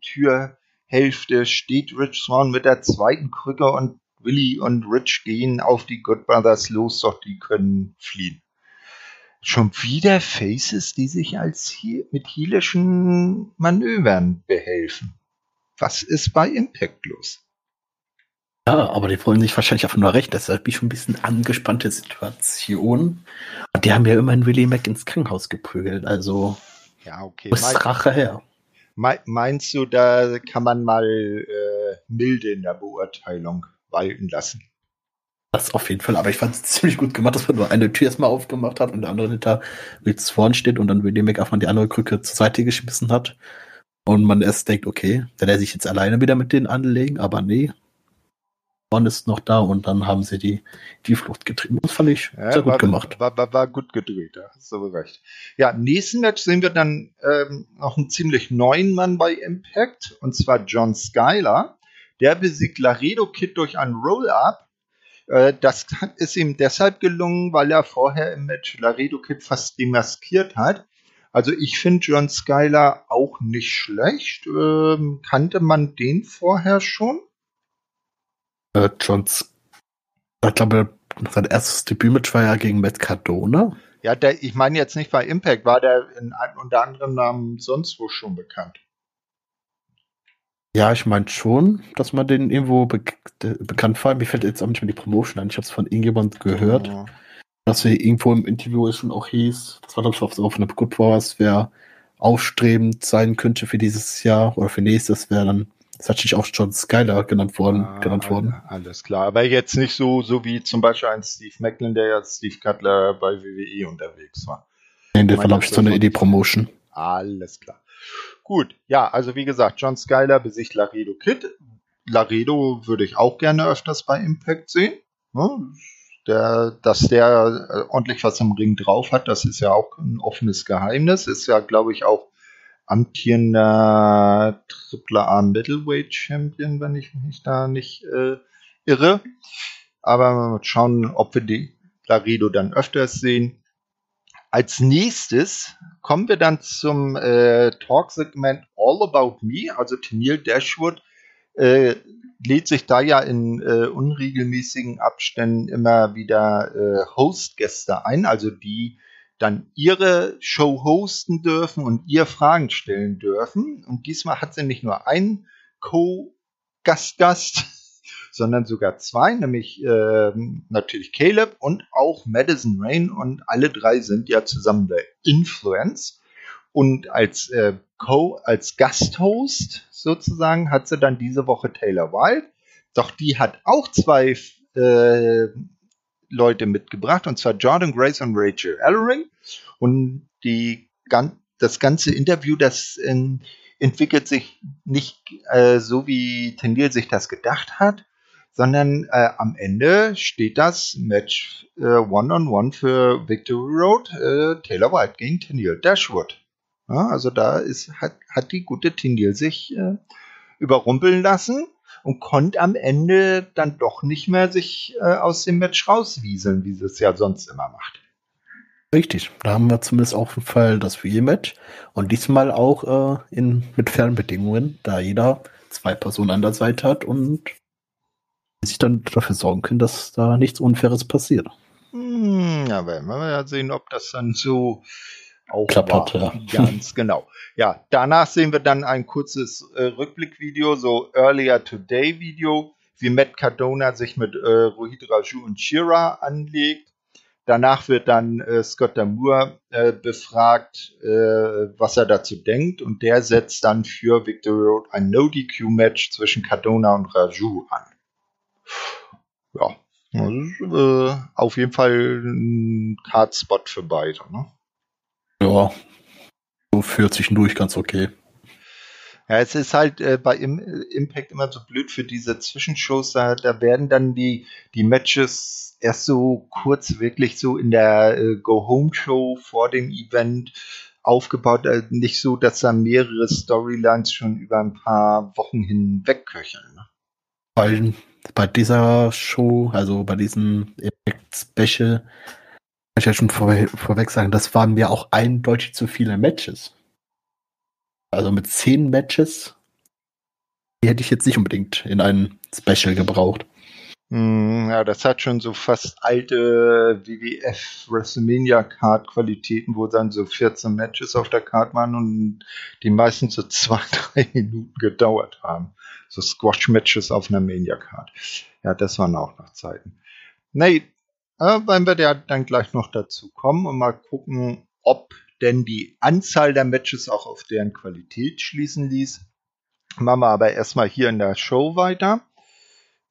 Speaker 1: Türhälfte steht Rich Swan mit der zweiten Krücke und Willy und Rich gehen auf die Good Brothers los, doch die können fliehen. Schon wieder Faces, die sich als hier mit heelischen Manövern behelfen. Was ist bei Impact los?
Speaker 2: Ja, aber die wollen sich wahrscheinlich einfach nur recht. Deshalb bin ich schon ein bisschen angespannte Situation. Und die haben ja immerhin Willie Mac ins Krankenhaus geprügelt. Also,
Speaker 1: ja, okay.
Speaker 2: ist Rache her?
Speaker 1: Meinst du, da kann man mal äh, milde in der Beurteilung walten lassen?
Speaker 2: Das auf jeden Fall, aber ich fand es ziemlich gut gemacht, dass man nur eine Tür erstmal aufgemacht hat und der andere hinter Will Swan steht und dann Willie Mac einfach die andere Krücke zur Seite geschmissen hat. Und man erst denkt, okay, will er sich jetzt alleine wieder mit denen anlegen, aber nee. One ist noch da und dann haben sie die, die Flucht getrieben. Das fand ich ja, sehr gut
Speaker 1: war,
Speaker 2: gemacht.
Speaker 1: War, war, war, gut gedreht, da hast du recht. Ja, im nächsten Match sehen wir dann ähm, noch einen ziemlich neuen Mann bei Impact, und zwar John Skyler. Der besiegt Laredo Kid durch ein Roll-Up. Äh, das ist ihm deshalb gelungen, weil er vorher im Match Laredo Kid fast demaskiert hat. Also ich finde John Skyler auch nicht schlecht. Ähm, kannte man den vorher schon?
Speaker 2: Äh, John, ich glaube, sein erstes Debütmatch war ja gegen Matt Cardona.
Speaker 1: Ja, der, ich meine jetzt nicht bei Impact, war der in einem unter anderem Namen sonst wo schon bekannt?
Speaker 2: Ja, ich meine schon, dass man den irgendwo be bekannt war. Mir fällt jetzt auch nicht mehr die Promotion an. Ich habe es von irgendjemand gehört. Oh dass wir irgendwo im Interview schon auch hieß, das war glaube ich so auf einer Good Wars, wer aufstrebend sein könnte für dieses Jahr oder für nächstes, wäre dann hat sich auch schon Skylar genannt worden, ah, genannt worden.
Speaker 1: Alles klar, aber jetzt nicht so, so wie zum Beispiel ein Steve Macklin, der ja Steve Cutler bei WWE unterwegs war.
Speaker 2: Nee, der glaube ich, so eine Idee-Promotion.
Speaker 1: Alles klar. Gut, ja, also wie gesagt, John Skyler besiegt Laredo Kid. Laredo würde ich auch gerne öfters bei Impact sehen. Ne? Der, dass der äh, ordentlich was im Ring drauf hat, das ist ja auch ein offenes Geheimnis. Ist ja, glaube ich, auch amtierender Triple A Middleweight Champion, wenn ich mich da nicht äh, irre. Aber mal schauen, ob wir die Laredo dann öfters sehen. Als nächstes kommen wir dann zum äh, Talk-Segment All About Me, also Tennille Dashwood äh, lädt sich da ja in äh, unregelmäßigen Abständen immer wieder äh, Host-Gäste ein, also die dann ihre Show hosten dürfen und ihr Fragen stellen dürfen. Und diesmal hat sie nicht nur einen Co-Gastgast, sondern sogar zwei, nämlich äh, natürlich Caleb und auch Madison Rain. Und alle drei sind ja zusammen der Influence. Und als äh, Co, als Gasthost sozusagen hat sie dann diese Woche Taylor Wilde. Doch die hat auch zwei äh, Leute mitgebracht, und zwar Jordan Grace und Rachel Ellering. Und die, das ganze Interview, das in, entwickelt sich nicht äh, so, wie Tendil sich das gedacht hat, sondern äh, am Ende steht das Match äh, One-on-One -on -one für Victory Road, äh, Taylor White gegen Tendil Dashwood. Ja, also da ist, hat, hat die gute Tindil sich äh, überrumpeln lassen und konnte am Ende dann doch nicht mehr sich äh, aus dem Match rauswieseln, wie sie es ja sonst immer macht.
Speaker 2: Richtig, da haben wir zumindest auf jeden Fall das Rematch und diesmal auch äh, in, mit Fernbedingungen, da jeder zwei Personen an der Seite hat und sich dann dafür sorgen können, dass da nichts Unfaires passiert.
Speaker 1: Hm, ja, werden wir ja sehen, ob das dann so auch
Speaker 2: Klappert,
Speaker 1: war. Ja. Ganz genau. Ja, danach sehen wir dann ein kurzes äh, Rückblickvideo, so Earlier Today Video, wie Matt Cardona sich mit äh, Rohit Raju und Shira anlegt. Danach wird dann äh, Scott Damour äh, befragt, äh, was er dazu denkt, und der setzt dann für Victory Road ein No-DQ-Match zwischen Cardona und Raju an. Ja, äh, auf jeden Fall ein Card-Spot für beide. Ne?
Speaker 2: Ja, so für zwischendurch ganz okay.
Speaker 1: Ja, es ist halt äh, bei Im Impact immer so blöd für diese Zwischenshows, da, da werden dann die, die Matches erst so kurz wirklich so in der äh, Go-Home-Show vor dem Event aufgebaut. Äh, nicht so, dass da mehrere Storylines schon über ein paar Wochen hinweg köcheln. Ne?
Speaker 2: Bei, bei dieser Show, also bei diesem Special, kann ich ja schon vor, vorweg sagen, das waren mir auch eindeutig zu viele Matches. Also mit zehn Matches, die hätte ich jetzt nicht unbedingt in ein Special gebraucht.
Speaker 1: Hm, ja, das hat schon so fast alte WWF WrestleMania Card Qualitäten, wo dann so 14 Matches auf der Card waren und die meisten so zwei, drei Minuten gedauert haben. So Squash Matches auf einer Mania Card. Ja, das waren auch noch Zeiten. Nee, äh, wenn wir ja dann gleich noch dazu kommen und mal gucken, ob denn die Anzahl der Matches auch auf deren Qualität schließen ließ. Machen wir aber erstmal hier in der Show weiter.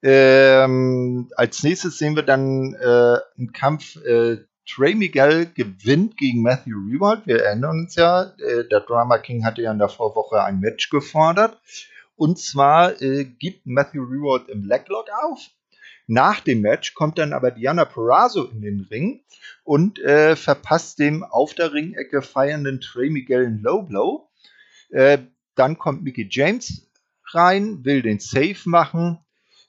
Speaker 1: Ähm, als nächstes sehen wir dann äh, einen Kampf. Äh, Trey Miguel gewinnt gegen Matthew Rewald. Wir erinnern uns ja, äh, der Drama King hatte ja in der Vorwoche ein Match gefordert. Und zwar äh, gibt Matthew Rewald im Leglock auf. Nach dem Match kommt dann aber Diana Perazzo in den Ring und äh, verpasst dem auf der Ringecke feiernden Trey Miguel einen Low Blow. Äh, dann kommt Mickey James rein, will den Safe machen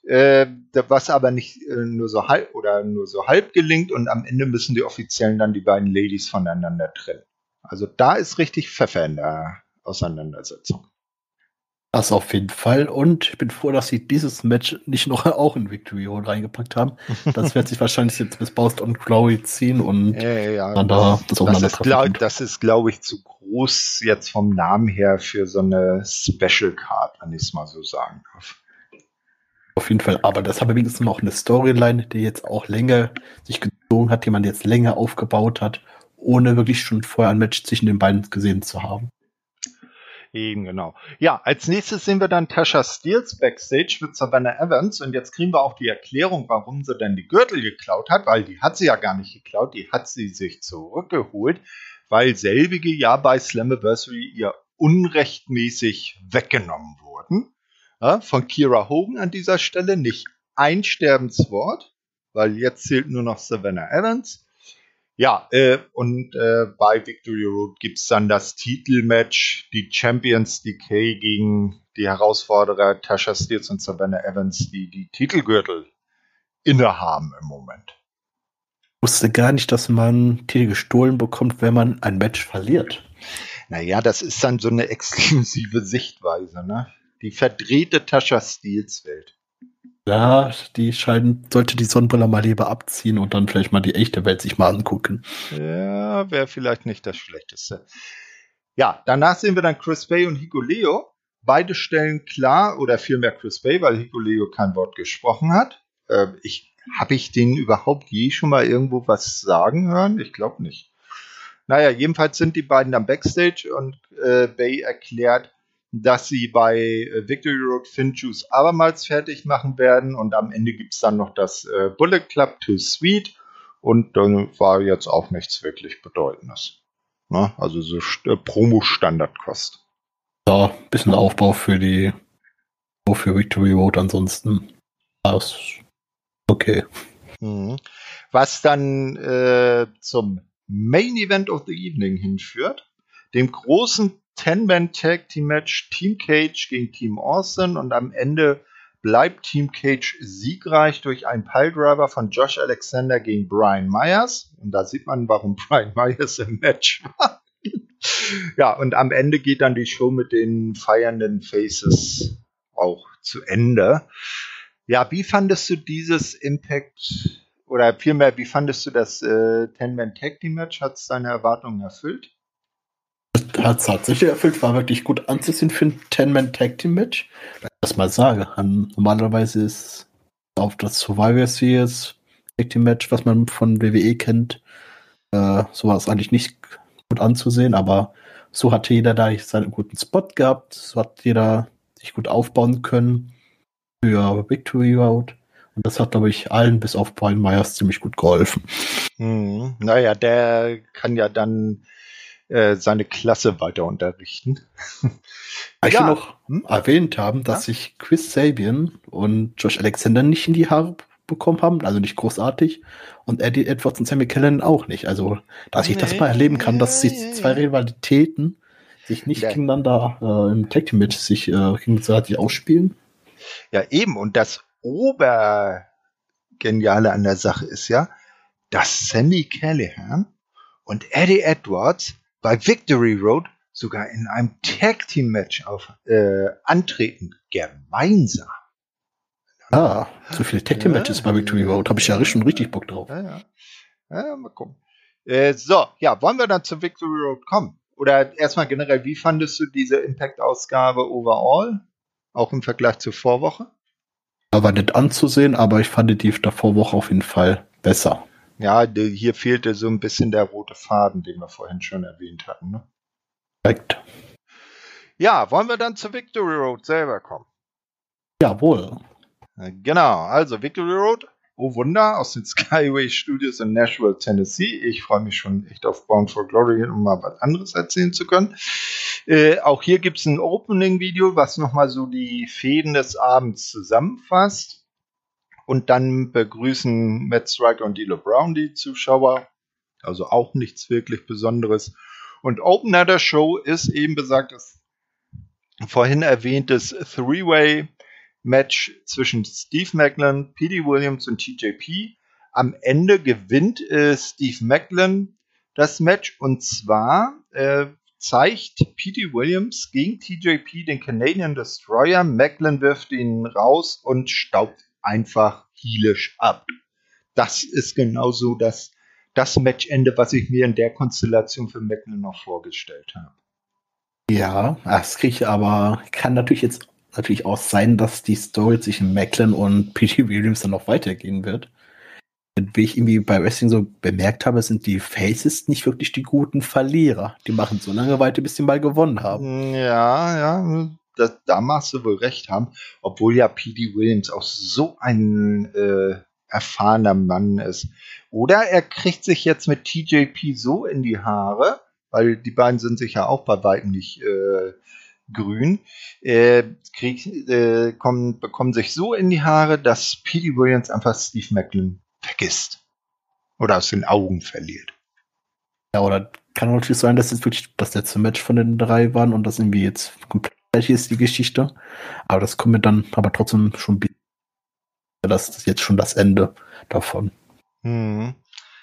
Speaker 1: äh, was aber nicht äh, nur so halb oder nur so halb gelingt und am Ende müssen die Offiziellen dann die beiden Ladies voneinander trennen. Also da ist richtig Pfeffer in der Auseinandersetzung.
Speaker 2: Das auf jeden Fall. Und ich bin froh, dass sie dieses Match nicht noch auch in Victory Hall reingepackt haben. Das wird sich wahrscheinlich jetzt bis Boust und Glory ziehen und
Speaker 1: äh, ja, dann da das, das ist, glaub, das ist, glaube ich, zu groß jetzt vom Namen her für so eine Special Card, wenn ich es mal so sagen darf.
Speaker 2: Auf jeden Fall, aber das habe wenigstens noch eine Storyline, die jetzt auch länger sich gezogen hat, die man jetzt länger aufgebaut hat, ohne wirklich schon vorher ein Match zwischen den beiden gesehen zu haben.
Speaker 1: Eben, genau. Ja, als nächstes sehen wir dann Tasha Steels backstage mit Savannah Evans und jetzt kriegen wir auch die Erklärung, warum sie denn die Gürtel geklaut hat, weil die hat sie ja gar nicht geklaut, die hat sie sich zurückgeholt, weil selbige ja bei Slammiversary ihr unrechtmäßig weggenommen wurden ja, von Kira Hogan an dieser Stelle nicht ein Sterbenswort, weil jetzt zählt nur noch Savannah Evans. Ja, äh, und äh, bei Victory Road gibt es dann das Titelmatch, die Champions Decay gegen die Herausforderer Tasha Steels und Savannah Evans, die die Titelgürtel innehaben im Moment.
Speaker 2: Ich wusste gar nicht, dass man Titel gestohlen bekommt, wenn man ein Match verliert.
Speaker 1: Naja, das ist dann so eine exklusive Sichtweise, ne? Die verdrehte Tascha Steels Welt.
Speaker 2: Ja, die scheinen, sollte die Sonnenbrille mal lieber abziehen und dann vielleicht mal die echte Welt sich mal angucken.
Speaker 1: Ja, wäre vielleicht nicht das Schlechteste. Ja, danach sehen wir dann Chris Bay und Hikuleo. Beide stellen klar, oder vielmehr Chris Bay, weil Hikuleo kein Wort gesprochen hat. Äh, ich, habe ich den überhaupt je schon mal irgendwo was sagen hören? Ich glaube nicht. Naja, jedenfalls sind die beiden dann Backstage und äh, Bay erklärt, dass sie bei äh, Victory Road Finjuice abermals fertig machen werden und am Ende gibt es dann noch das äh, Bullet Club to Sweet und dann war jetzt auch nichts wirklich Bedeutendes. Ne? Also so äh, Promo-Standardkost.
Speaker 2: Ja, bisschen Aufbau für die für Victory Road ansonsten. Das okay.
Speaker 1: Mhm. Was dann äh, zum Main Event of the Evening hinführt, dem großen Ten-Man-Tag-Team-Match Team Cage gegen Team Austin und am Ende bleibt Team Cage siegreich durch einen Piledriver von Josh Alexander gegen Brian Myers. Und da sieht man, warum Brian Myers im Match war. ja, und am Ende geht dann die Show mit den feiernden Faces auch zu Ende. Ja, wie fandest du dieses Impact oder vielmehr, wie fandest du das äh, Ten-Man Tag Team Match? Hat es deine Erwartungen erfüllt?
Speaker 2: Hat es tatsächlich erfüllt, war wirklich gut anzusehen für ein Ten-Man Tag Team Match. Wenn ich das mal sage. Normalerweise ist auf das Survivor Series Tag Team Match, was man von WWE kennt, äh, sowas eigentlich nicht gut anzusehen, aber so hatte jeder da seinen guten Spot gehabt, so hat jeder sich gut aufbauen können für Victory Road. Und das hat, glaube ich, allen bis auf Brian Myers ziemlich gut geholfen.
Speaker 1: Hm, naja, der kann ja dann äh, seine Klasse weiter unterrichten.
Speaker 2: Ich ja. will noch hm? erwähnt haben, dass ja? sich Chris Sabian und Josh Alexander nicht in die Haare bekommen haben, also nicht großartig. Und Eddie Edwards und Sammy Kellen auch nicht. Also, dass ich das mal erleben kann, dass die zwei Rivalitäten sich nicht nee. gegeneinander äh, im Tag Team Match sich äh, gegenseitig ausspielen.
Speaker 1: Ja, eben. Und das Obergeniale an der Sache ist ja, dass Sammy Callahan und Eddie Edwards bei Victory Road sogar in einem Tag Team Match auf, äh, antreten, gemeinsam.
Speaker 2: Ah, so viele Tag Team Matches ja, bei Victory Road, habe ich ja schon richtig Bock drauf.
Speaker 1: Ja, ja. ja mal gucken. Äh, so, ja, wollen wir dann zu Victory Road kommen? Oder erstmal generell, wie fandest du diese Impact-Ausgabe overall? Auch im Vergleich zur Vorwoche?
Speaker 2: War nicht anzusehen, aber ich fand die der Vorwoche auf jeden Fall besser.
Speaker 1: Ja, hier fehlte so ein bisschen der rote Faden, den wir vorhin schon erwähnt hatten. Ne?
Speaker 2: Direkt.
Speaker 1: Ja, wollen wir dann zur Victory Road selber kommen?
Speaker 2: Jawohl.
Speaker 1: Genau, also Victory Road Oh Wunder, aus den Skyway Studios in Nashville, Tennessee. Ich freue mich schon echt auf Bound for Glory, um mal was anderes erzählen zu können. Äh, auch hier gibt es ein Opening-Video, was nochmal so die Fäden des Abends zusammenfasst. Und dann begrüßen Matt Striker und Dilo Brown die Zuschauer. Also auch nichts wirklich Besonderes. Und Opener der Show ist eben besagtes vorhin erwähntes Three-Way Match zwischen Steve Macklin, P.D. Williams und TJP. Am Ende gewinnt äh, Steve Macklin das Match und zwar äh, zeigt P.D. Williams gegen TJP den Canadian Destroyer. Macklin wirft ihn raus und staubt einfach hielisch ab. Das ist genauso das, das Matchende, was ich mir in der Konstellation für Macklin noch vorgestellt habe.
Speaker 2: Ja, das kriege ich aber, kann natürlich jetzt natürlich auch sein, dass die Story zwischen Macklin und P.T. Williams dann noch weitergehen wird. Wie ich irgendwie bei Wrestling so bemerkt habe, sind die Faces nicht wirklich die guten Verlierer. Die machen so lange weiter, bis sie mal gewonnen haben.
Speaker 1: Ja, ja, das, da machst du wohl recht haben. Obwohl ja P.D. Williams auch so ein äh, erfahrener Mann ist. Oder er kriegt sich jetzt mit TJP so in die Haare, weil die beiden sind sich ja auch bei weitem nicht äh, grün, äh, krieg, äh, kommen, bekommen sich so in die Haare, dass Petey Williams einfach Steve Macklin vergisst. Oder aus den Augen verliert.
Speaker 2: Ja, oder kann natürlich sein, dass es wirklich das letzte Match von den drei waren und das irgendwie jetzt komplett ist, die Geschichte. Aber das kommt mir dann aber trotzdem schon das ist jetzt schon das Ende davon.
Speaker 1: Hm.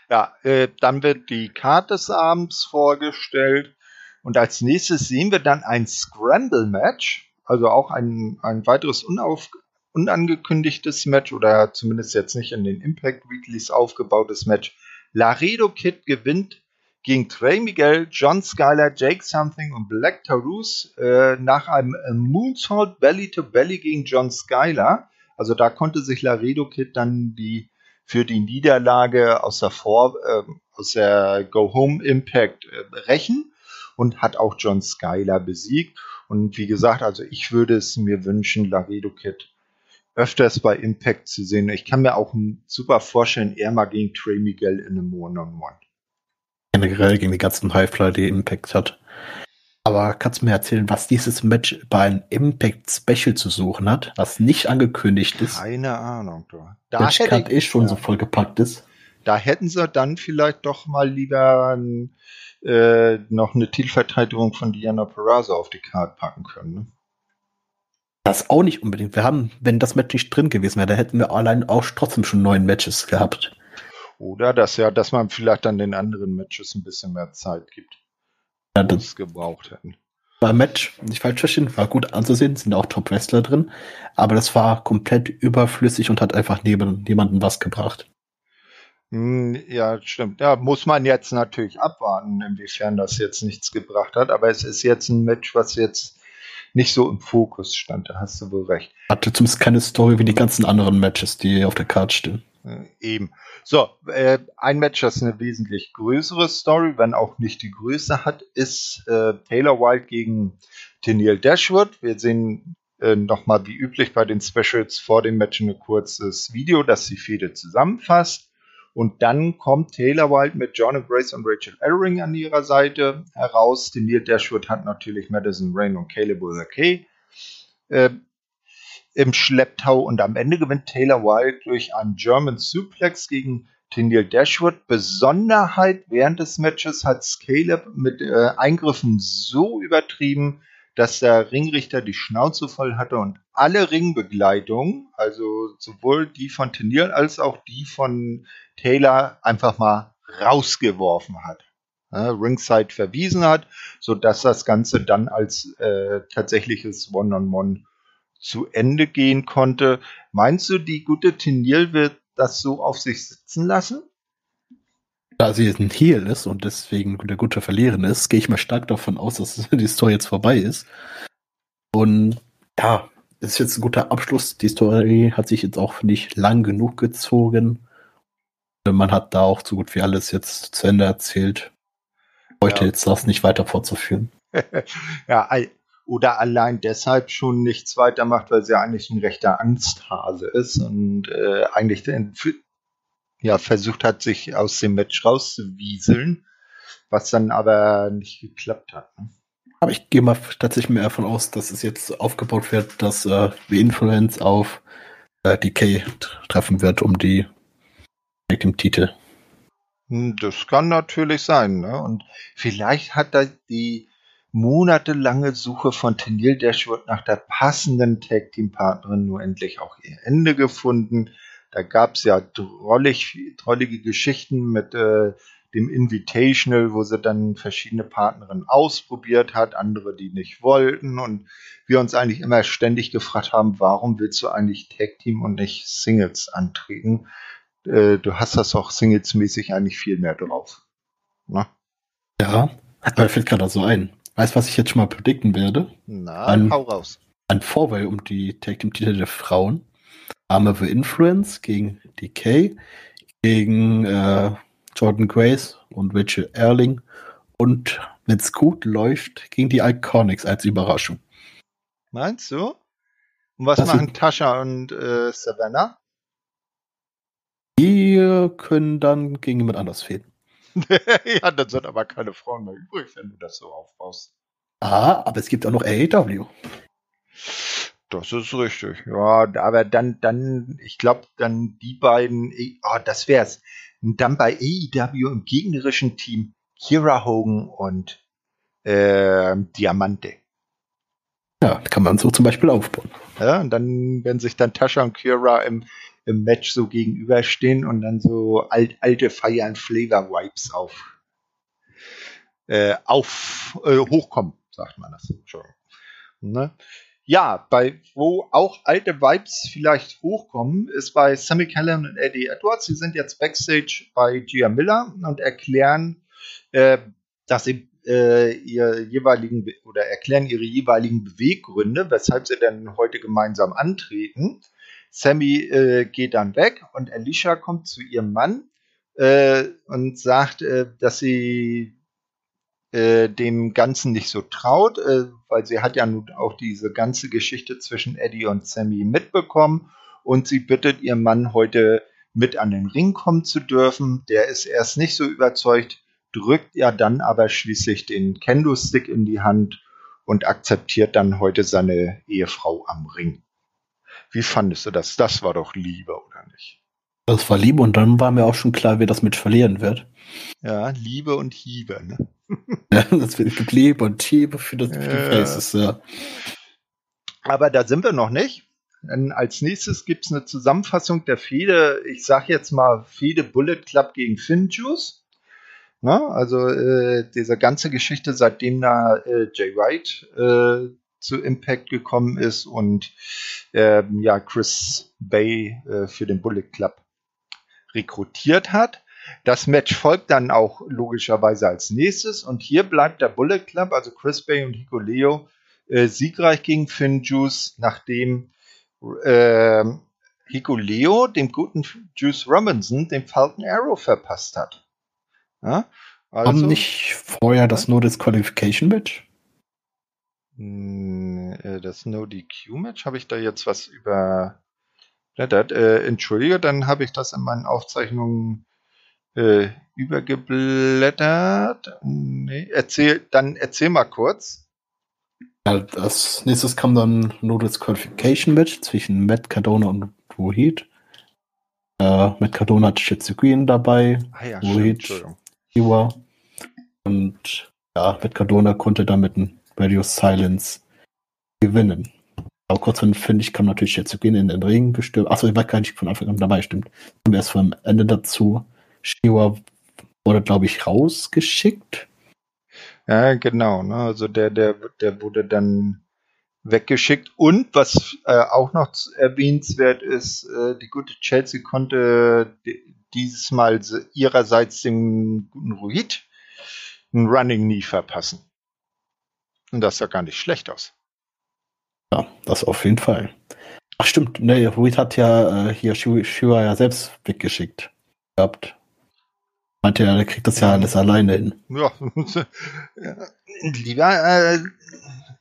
Speaker 1: Ja, äh, dann wird die Karte des Abends vorgestellt. Und als nächstes sehen wir dann ein Scramble-Match, also auch ein, ein weiteres unauf, unangekündigtes Match oder zumindest jetzt nicht in den Impact Weeklies aufgebautes Match. Laredo Kid gewinnt gegen Trey Miguel, John Skyler, Jake Something und Black Taurus äh, nach einem Moonsault Belly to Belly gegen John Skyler. Also da konnte sich Laredo Kid dann die für die Niederlage aus der Vor äh, aus der Go Home Impact äh, rächen und hat auch John Skyler besiegt. Und wie gesagt, also ich würde es mir wünschen, Laredo Kid öfters bei Impact zu sehen. Ich kann mir auch super vorstellen, er mal gegen Trey Miguel in einem One-on-One.
Speaker 2: Generell gegen die ganzen Highflyer, die Impact hat. Aber kannst du mir erzählen, was dieses Match bei einem Impact Special zu suchen hat, was nicht angekündigt ist?
Speaker 1: Keine Ahnung,
Speaker 2: du. Da Match hätte eh schon ja. so vollgepackt ist.
Speaker 1: Da hätten sie dann vielleicht doch mal lieber äh, noch eine Titelverteidigung von Diana Peraza auf die Karte packen können. Ne?
Speaker 2: Das auch nicht unbedingt. Wir haben, wenn das Match nicht drin gewesen wäre, dann hätten wir allein auch trotzdem schon neun Matches gehabt.
Speaker 1: Oder dass ja, dass man vielleicht dann den anderen Matches ein bisschen mehr Zeit gibt.
Speaker 2: Ja,
Speaker 1: die
Speaker 2: das
Speaker 1: es gebraucht hätten.
Speaker 2: war Match, nicht falsch verstehen, war gut anzusehen, sind auch Top-Wrestler drin, aber das war komplett überflüssig und hat einfach neben niemanden was gebracht.
Speaker 1: Hm, Ja, stimmt. Ja, muss man jetzt natürlich abwarten, inwiefern das jetzt nichts gebracht hat. Aber es ist jetzt ein Match, was jetzt nicht so im Fokus stand. Da hast du wohl recht.
Speaker 2: Hatte zumindest keine Story wie die ganzen anderen Matches, die auf der Karte stehen.
Speaker 1: Äh, Eben. So, äh, ein Match, das eine wesentlich größere Story, wenn auch nicht die Größe hat, ist äh, Taylor Wilde gegen Tennille Dashwood. Wir sehen äh, nochmal wie üblich bei den Specials vor dem Match ein kurzes Video, das die Fehde zusammenfasst. Und dann kommt Taylor Wilde mit John Grace und Rachel Ellering an ihrer Seite heraus. Tennille Dashwood hat natürlich Madison Rain und Caleb Kay äh, im Schlepptau und am Ende gewinnt Taylor Wilde durch einen German Suplex gegen Tennille Dashwood. Besonderheit während des Matches hat Caleb mit äh, Eingriffen so übertrieben, dass der Ringrichter die Schnauze voll hatte und alle Ringbegleitungen, also sowohl die von Tennille als auch die von Taylor, einfach mal rausgeworfen hat. Ringside verwiesen hat, sodass das Ganze dann als äh, tatsächliches One-on-One zu Ende gehen konnte. Meinst du, die gute Tennille wird das so auf sich sitzen lassen?
Speaker 2: Da sie jetzt ein Heel ist und deswegen der gute Verlierer ist, gehe ich mal stark davon aus, dass die Story jetzt vorbei ist. Und ja, es ist jetzt ein guter Abschluss. Die Story hat sich jetzt auch nicht lang genug gezogen. Man hat da auch so gut wie alles jetzt zu Ende erzählt. Heute
Speaker 1: Ja.
Speaker 2: jetzt das nicht weiter fortzuführen.
Speaker 1: ja, oder allein deshalb schon nichts weitermacht, weil sie eigentlich ein rechter Angsthase ist und äh, eigentlich ja, versucht hat, sich aus dem Match rauszuwieseln, was dann aber nicht geklappt hat. Ne?
Speaker 2: Aber ich gehe mal tatsächlich mehr davon aus, dass es jetzt aufgebaut wird, dass äh, die Influence auf äh, DK treffen wird, um die mit dem Titel.
Speaker 1: Hm, Das kann natürlich sein, ne? Und vielleicht hat da die monatelange Suche von Tenille Dashwood nach der passenden Tag Team Partnerin nur endlich auch ihr Ende gefunden. Da gab es ja drollig, drollige Geschichten mit äh, dem Invitational, wo sie dann verschiedene Partnerinnen ausprobiert hat, andere, die nicht wollten und wir uns eigentlich immer ständig gefragt haben, warum willst du eigentlich Tag Team und nicht Singles antreten? Äh, du hast das auch singlesmäßig eigentlich viel mehr drauf. Ne?
Speaker 2: Ja, aber fällt gerade so ein. Weißt du, was ich jetzt schon mal predikten werde?
Speaker 1: Na,
Speaker 2: Ein-
Speaker 1: hau raus.
Speaker 2: Ein Vorwahl um die Tag Team Titel der Frauen. Arme The Influence gegen DK, gegen äh, Jordan Grace und Rachel Erling und wenn es gut läuft, gegen die Iconics als Überraschung.
Speaker 1: Meinst du? Und was
Speaker 2: Das
Speaker 1: machen Tascha und äh, Savannah?
Speaker 2: Die können dann gegen jemand anders fehlen.
Speaker 1: ja, dann sind aber keine Frauen mehr übrig, wenn du das so aufbaust.
Speaker 2: Ah, aber es gibt auch noch AEW.
Speaker 1: Das ist richtig. Ja, aber dann, dann, ich glaube, dann die beiden, oh, das wär's. Und dann bei AEW im gegnerischen Team Kira Hogan und äh, Diamante.
Speaker 2: Ja, kann man so zum Beispiel aufbauen.
Speaker 1: Ja, und dann, wenn sich dann Tascha und Kira im, im Match so gegenüberstehen und dann so alt, alte and Flavor Vibes auf, äh, auf äh, hochkommen, sagt man das. Ne? Ja, bei wo auch alte Vibes vielleicht hochkommen, ist bei Sammy Callan und Eddie Edwards. Sie sind jetzt backstage bei Gia Miller und erklären, äh, dass sie äh, ihr jeweiligen oder erklären ihre jeweiligen Beweggründe, weshalb sie dann heute gemeinsam antreten. Sammy äh, geht dann weg und Alicia kommt zu ihrem Mann äh, und sagt, äh, dass sie äh, dem Ganzen nicht so traut, äh, weil sie hat ja nun auch diese ganze Geschichte zwischen Eddie und Sammy mitbekommen und sie bittet ihren Mann heute mit an den Ring kommen zu dürfen. Der ist erst nicht so überzeugt, drückt ja dann aber schließlich den Kendo-Stick in die Hand und akzeptiert dann heute seine Ehefrau am Ring. Wie fandest du das? Das war doch Liebe, oder nicht?
Speaker 2: Das war lieb und dann war mir auch schon klar, wer das mit verlieren wird.
Speaker 1: Ja, Liebe und Hiebe, ne?
Speaker 2: Ja, das wird Liebe und Liebe für das für. Faces, ja.
Speaker 1: Aber da sind wir noch nicht. Denn als nächstes gibt es eine Zusammenfassung der Fehde, ich sag jetzt mal Fehde Bullet Club gegen Finjuice. Na, also äh, diese ganze Geschichte, seitdem da äh, Jay White äh, zu Impact gekommen ist und äh, ja Chris Bay äh, für den Bullet Club rekrutiert hat. Das Match folgt dann auch logischerweise als nächstes und hier bleibt der Bullet Club, also Chris Bay und Hico Leo, äh, siegreich gegen Finn Juice, nachdem äh, Hico Leo dem guten Juice Robinson den Falcon Arrow verpasst hat.
Speaker 2: Ja, also, Haben nicht vorher das No Disqualification Match?
Speaker 1: Äh, das No DQ Match habe ich da jetzt was über äh, entschuldige, dann habe ich das in meinen Aufzeichnungen äh, übergeblättert. Nee, erzähl, dann erzähl mal kurz.
Speaker 2: Ja, als nächstes kam dann No Disqualification Match zwischen Matt Cardona und Rohit. Äh, Matt Cardona hat Shitsukin dabei. Ah ja, Rohit, Iwa. Und ja, Matt Cardona konnte damit ein Radio Silence gewinnen. Aber kurz dann, finde ich, kam natürlich Shitsukin in den Ring gestürmt. Achso, ich war gar nicht von Anfang an dabei, stimmt. Und erst vom Ende dazu. Shiwa wurde, glaube ich, rausgeschickt.
Speaker 1: Ja, genau. Ne? Also der, der, der wurde dann weggeschickt. Und was äh, auch noch erwähnenswert ist, äh, die gute Chelsea konnte dieses Mal ihrerseits dem guten Ruhid ein Running Knee verpassen. Und das sah gar nicht schlecht aus.
Speaker 2: Ja, das auf jeden Fall. Ach stimmt, ne, Ruhid hat ja äh, hier Shua ja selbst weggeschickt gehabt. Meinte er, der kriegt das ja alles alleine hin. Ja,
Speaker 1: lieber äh,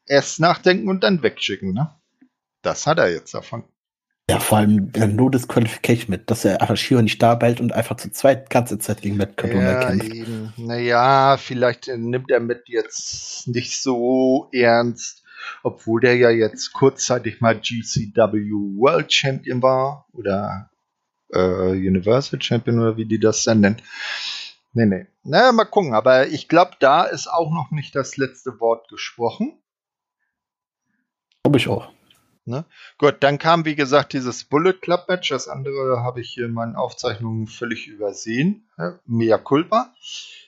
Speaker 1: erst nachdenken und dann wegschicken, ne? Das hat er jetzt davon.
Speaker 2: Ja, vor allem No Disqualification mit, dass er Ashiro nicht da behält und einfach zu zweit ganze Zeit gegen Matt Cardona ja, kämpft.
Speaker 1: Eben. Naja, vielleicht nimmt er mit jetzt nicht so ernst, obwohl der ja jetzt kurzzeitig mal GCW World Champion war oder äh, Universal Champion oder wie die das dann nennen. Nee, nee. Naja, mal gucken. Aber ich glaube, da ist auch noch nicht das letzte Wort gesprochen.
Speaker 2: Glaube ich auch.
Speaker 1: Ne? Gut, dann kam, wie gesagt, dieses Bullet Club Match. Das andere habe ich hier in meinen Aufzeichnungen völlig übersehen. Ja, mea culpa.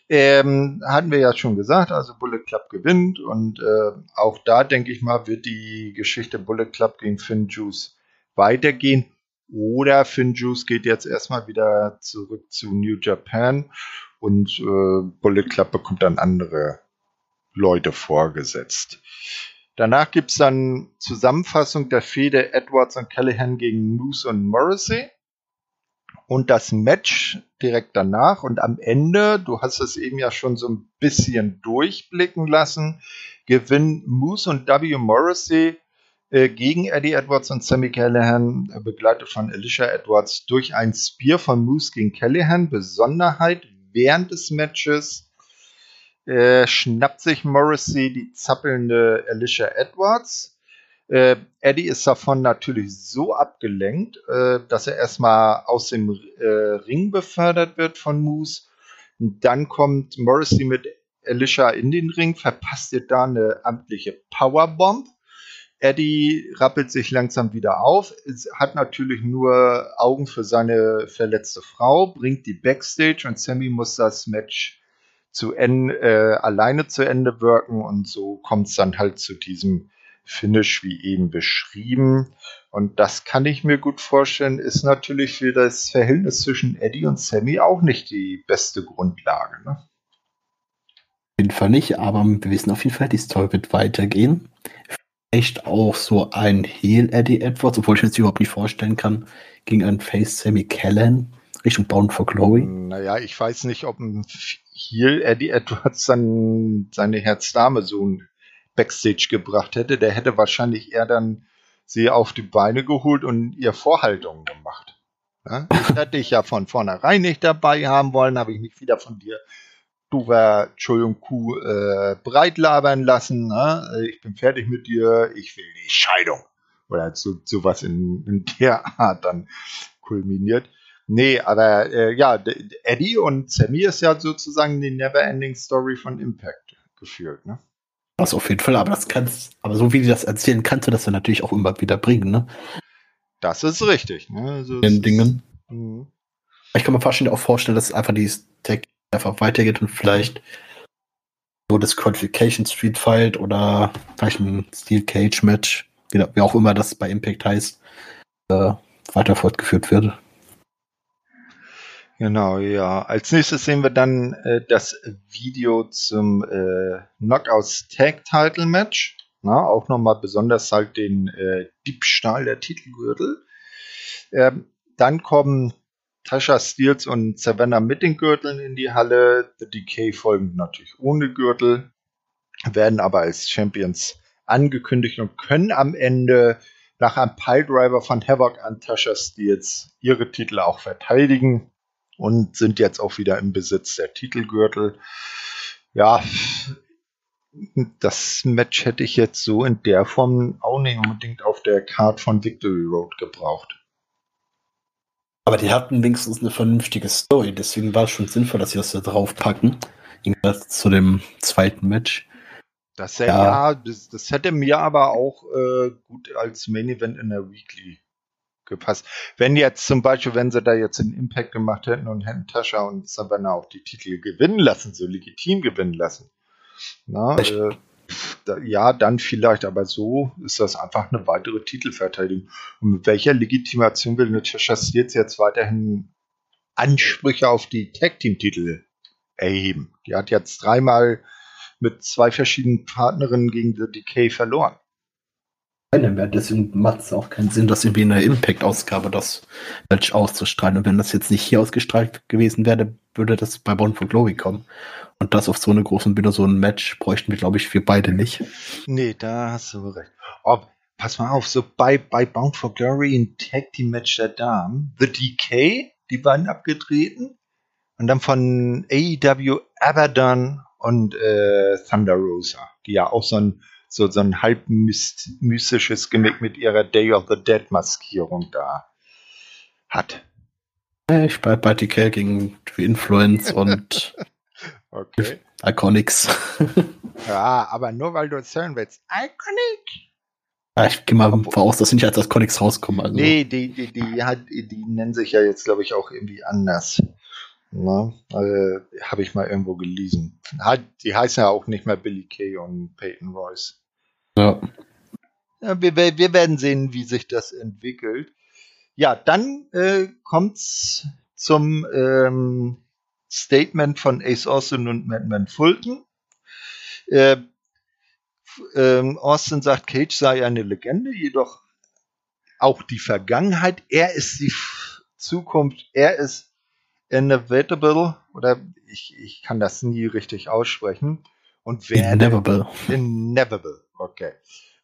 Speaker 1: Ähm, hatten wir ja schon gesagt, also Bullet Club gewinnt und äh, auch da denke ich mal, wird die Geschichte Bullet Club gegen Finn Juice weitergehen. Oder Finjuice geht jetzt erstmal wieder zurück zu New Japan und äh, Bullet Club bekommt dann andere Leute vorgesetzt. Danach gibt es dann Zusammenfassung der Fehde Edwards und Callahan gegen Moose und Morrissey. Und das Match direkt danach und am Ende, du hast es eben ja schon so ein bisschen durchblicken lassen, gewinnen Moose und W. Morrissey äh, gegen Eddie Edwards und Sammy Callahan, äh, begleitet von Alicia Edwards, durch ein Spear von Moose gegen Callahan. Besonderheit, während des Matches äh, schnappt sich Morrissey die zappelnde Alicia Edwards. Äh, Eddie ist davon natürlich so abgelenkt, äh, dass er erstmal aus dem äh, Ring befördert wird von Moose. Und dann kommt Morrissey mit Alicia in den Ring, verpasst ihr da eine amtliche Powerbomb. Eddie rappelt sich langsam wieder auf, hat natürlich nur Augen für seine verletzte Frau, bringt die Backstage und Sammy muss das Match zu Ende, äh, alleine zu Ende wirken und so kommt es dann halt zu diesem Finish wie eben beschrieben. Und das kann ich mir gut vorstellen, ist natürlich für das Verhältnis zwischen Eddie und Sammy auch nicht die beste Grundlage. Ne?
Speaker 2: Auf jeden Fall nicht, aber wir wissen auf jeden Fall, die Story wird weitergehen echt auch so ein Heel Eddie Edwards, obwohl ich mir das überhaupt nicht vorstellen kann, gegen einen Face Sammy Callan Richtung Bound for Glory.
Speaker 1: Naja, ich weiß nicht, ob Heel Eddie Edwards dann seine Herzdame so ein Backstage gebracht hätte. Der hätte wahrscheinlich eher dann sie auf die Beine geholt und ihr Vorhaltungen gemacht. Ja? Ich hätte dich ja von vornherein nicht dabei haben wollen, habe ich mich wieder von dir du war, Entschuldigung, Kuh, äh, breit labern lassen, ne? ich bin fertig mit dir, ich will die Scheidung. Oder so, sowas in, in der Art dann kulminiert. Nee, aber äh, ja, Eddie und Sammy ist ja sozusagen die Never-Ending Story von Impact geführt, ne?
Speaker 2: Das auf jeden Fall, aber das kannst, aber so wie die das erzählen, kannst du das dann natürlich auch immer wieder bringen, ne?
Speaker 1: Das ist richtig, ne?
Speaker 2: Also Den Dingen. Mhm. Ich kann mir fast auch vorstellen, dass einfach die Tech einfach weitergeht und vielleicht so das Qualification Street Fight oder vielleicht ein Steel Cage Match, wie, wie auch immer das bei Impact heißt, äh, weiter fortgeführt wird.
Speaker 1: Genau, ja. Als nächstes sehen wir dann äh, das Video zum äh, Knockouts Tag Title Match. Na, auch nochmal besonders halt den äh, Diebstahl der Titelgürtel. Ähm, dann kommen Tasha Steels und Savannah mit den Gürteln in die Halle. The Decay folgen natürlich ohne Gürtel, werden aber als Champions angekündigt und können am Ende nach einem Piledriver von Havoc an Tasha Steels ihre Titel auch verteidigen und sind jetzt auch wieder im Besitz der Titelgürtel. Ja, das Match hätte ich jetzt so in der Form auch nicht unbedingt auf der Card von Victory Road gebraucht.
Speaker 2: Aber die hatten wenigstens eine vernünftige Story, deswegen war es schon sinnvoll, dass sie das da draufpacken. Irgendwas zu dem zweiten Match.
Speaker 1: Das, ja. ja das, das, hätte mir aber auch äh, gut als Main Event in der Weekly gepasst. Wenn jetzt zum Beispiel, wenn sie da jetzt einen Impact gemacht hätten und hätten Tascha und Savannah auch die Titel gewinnen lassen, so legitim gewinnen lassen. Na, äh, da, ja, dann vielleicht, aber so ist das einfach eine weitere Titelverteidigung. Und mit welcher Legitimation will Natasha Steels jetzt weiterhin Ansprüche auf die Tag Team Titel erheben? Die hat jetzt dreimal mit zwei verschiedenen Partnerinnen gegen The Decay verloren
Speaker 2: keine mehr. Deswegen macht es auch keinen Sinn, das irgendwie in der Impact-Ausgabe das Match auszustrahlen. Und wenn das jetzt nicht hier ausgestrahlt gewesen wäre, würde das bei Born for Glory kommen. Und das auf so eine großen Bühne, so ein Match, bräuchten wir, glaube ich, wir beide nicht.
Speaker 1: Nee, da hast du recht. Oh, pass mal auf, so bei, bei Bound for Glory ein Tag Team Match der Damen, The Decay, die waren abgetreten. Und dann von AEW Abaddon und äh, Thunder Rosa, die ja auch so ein so, so ein halb mystisches Gimmick mit ihrer Day of the Dead Maskierung da hat.
Speaker 2: Ich bei Buddy Care gegen Influence und okay. Iconics.
Speaker 1: ja, aber nur weil du erzählen willst. Iconic!
Speaker 2: Ja, ich gehe mal voraus, dass sie nicht als Iconics rauskommen.
Speaker 1: Also. Nee, die, die, die, hat, die nennen sich ja jetzt, glaube ich, auch irgendwie anders. Ne? Also, Habe ich mal irgendwo gelesen. Die heißen ja auch nicht mehr Billy Kay und Peyton Royce. Ja. ja wir, wir, werden sehen, wie sich das entwickelt. Ja, dann äh, kommt's zum ähm, Statement von Ace Austin und Madman Fulton. Äh, ähm, Austin sagt, Cage sei eine Legende, jedoch auch die Vergangenheit. Er ist die Zukunft. Er ist inevitable oder ich, ich kann das nie richtig aussprechen. Und werde inevitable. inevitable. Okay.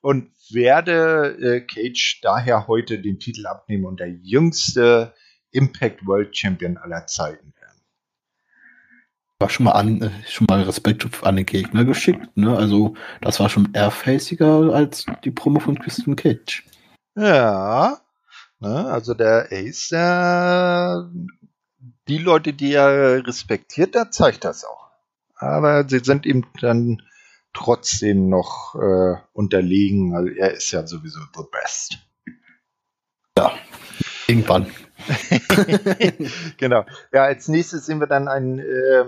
Speaker 1: Und werde äh, Cage daher heute den Titel abnehmen und der jüngste Impact World Champion aller Zeiten werden.
Speaker 2: War schon mal an, äh, schon mal Respekt an den Gegner geschickt, ne? Also, das war schon airfaciger als die Promo von Christian Cage.
Speaker 1: Ja. Ne? Also der Ace, der, die Leute, die er respektiert, da zeigt das auch. Aber sie sind ihm dann trotzdem noch äh, unterlegen. Also er ist ja sowieso the best.
Speaker 2: Ja, irgendwann.
Speaker 1: genau. Ja, als nächstes sehen wir dann ein, äh,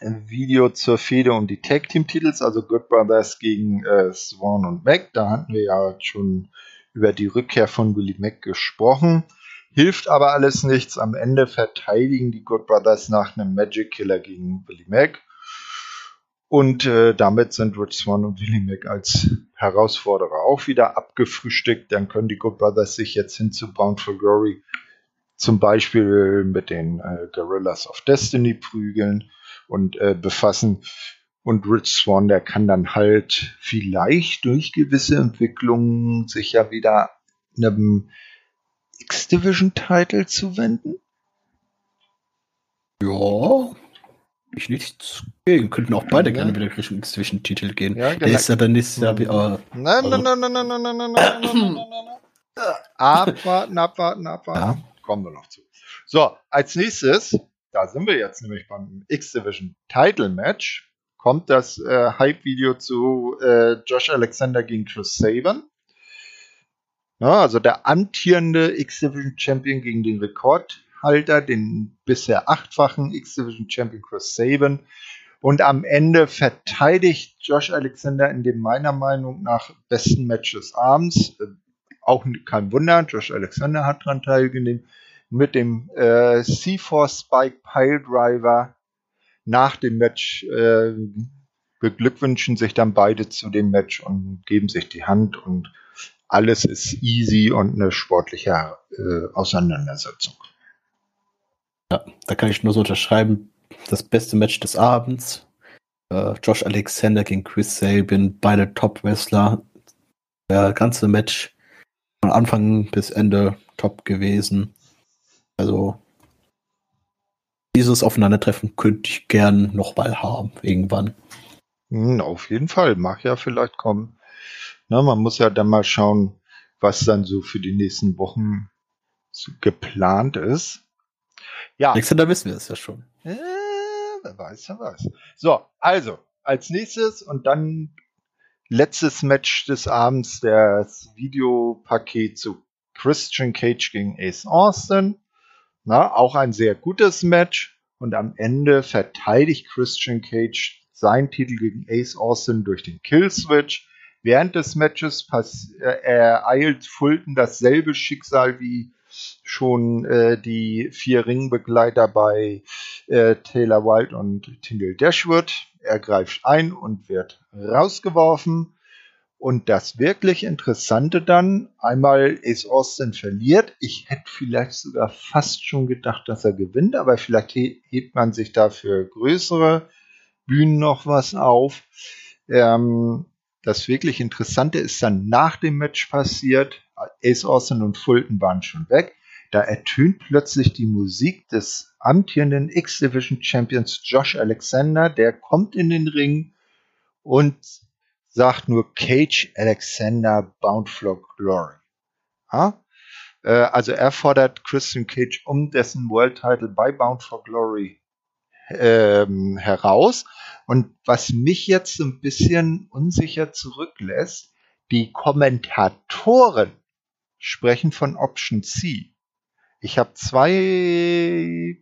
Speaker 1: ein Video zur Fehde um die Tag Team Titels, also Good Brothers gegen äh, Swan und Mac. Da hatten wir ja schon über die Rückkehr von Willie Mac gesprochen. Hilft aber alles nichts. Am Ende verteidigen die Good Brothers nach einem Magic Killer gegen Willie Mac. Und äh, damit sind Rich Swan und Willie Mack als Herausforderer auch wieder abgefrühstückt. Dann können die Good Brothers sich jetzt hin zu Bound for Glory zum Beispiel mit den äh, Gorillas of Destiny prügeln und äh, befassen. Und Rich Swan, der kann dann halt vielleicht durch gewisse Entwicklungen sich ja wieder einem X-Division-Title zuwenden.
Speaker 2: Ja, ich nichts gegen. Könnten auch beide ja. gerne wieder Richtung Zwischentitel gehen. Ja, genau. Der ist ja dann nächstes Jahr. Äh, nein, nein, nein, nein, nein, nein, nein, nein, nein,
Speaker 1: nein, nein, Abwarten, abwarten, abwarten. Ja. Kommen wir noch zu. So, als nächstes, da sind wir jetzt nämlich beim X-Division Title Match, kommt das äh, Hype-Video zu äh, Josh Alexander gegen Chris Sabin. Ja, also der amtierende X-Division Champion gegen den Rekordhalter, den bisher achtfachen X-Division Champion Chris Sabin. Und am Ende verteidigt Josh Alexander in dem meiner Meinung nach besten Match des Abends. Äh, auch kein Wunder, Josh Alexander hat daran teilgenommen mit dem äh, C4 Spike Pile Driver nach dem Match äh, beglückwünschen sich dann beide zu dem Match und geben sich die Hand und alles ist easy und eine sportliche äh, Auseinandersetzung.
Speaker 2: Ja, da kann ich nur so unterschreiben. Das beste Match des Abends. Äh, Josh Alexander gegen Chris Sabin, beide Top-Wrestler. Der ganze Match von Anfang bis Ende top gewesen. Also dieses Aufeinandertreffen könnte ich gern nochmal haben, irgendwann.
Speaker 1: Hm, auf jeden Fall, mag ja vielleicht kommen. Na, man muss ja dann mal schauen, was dann so für die nächsten Wochen geplant ist.
Speaker 2: Ja. Nächstes da wissen wir es ja schon.
Speaker 1: Äh, wer weiß, wer weiß. So, also, als nächstes und dann letztes Match des Abends, das Videopaket zu Christian Cage gegen Ace Austin. Na, auch ein sehr gutes Match. Und am Ende verteidigt Christian Cage seinen Titel gegen Ace Austin durch den Killswitch. Während des Matches äh, ereilt Fulton dasselbe Schicksal wie schon äh, die vier Ringbegleiter bei äh, Taylor Wilde und Tingle Dashwood. Er greift ein und wird rausgeworfen. Und das wirklich Interessante dann, einmal Ace Austin verliert. Ich hätte vielleicht sogar fast schon gedacht, dass er gewinnt, aber vielleicht hebt man sich dafür größere Bühnen noch was auf. Ähm, das wirklich Interessante ist dann nach dem Match passiert. Ace Austin und Fulton waren schon weg. Da ertönt plötzlich die Musik des amtierenden X-Division Champions Josh Alexander. Der kommt in den Ring und sagt nur Cage Alexander Bound for Glory. Ja? Äh, also er fordert Christian Cage um dessen World Title bei Bound for Glory ähm, heraus. Und was mich jetzt ein bisschen unsicher zurücklässt, die Kommentatoren sprechen von Option C. Ich habe zwei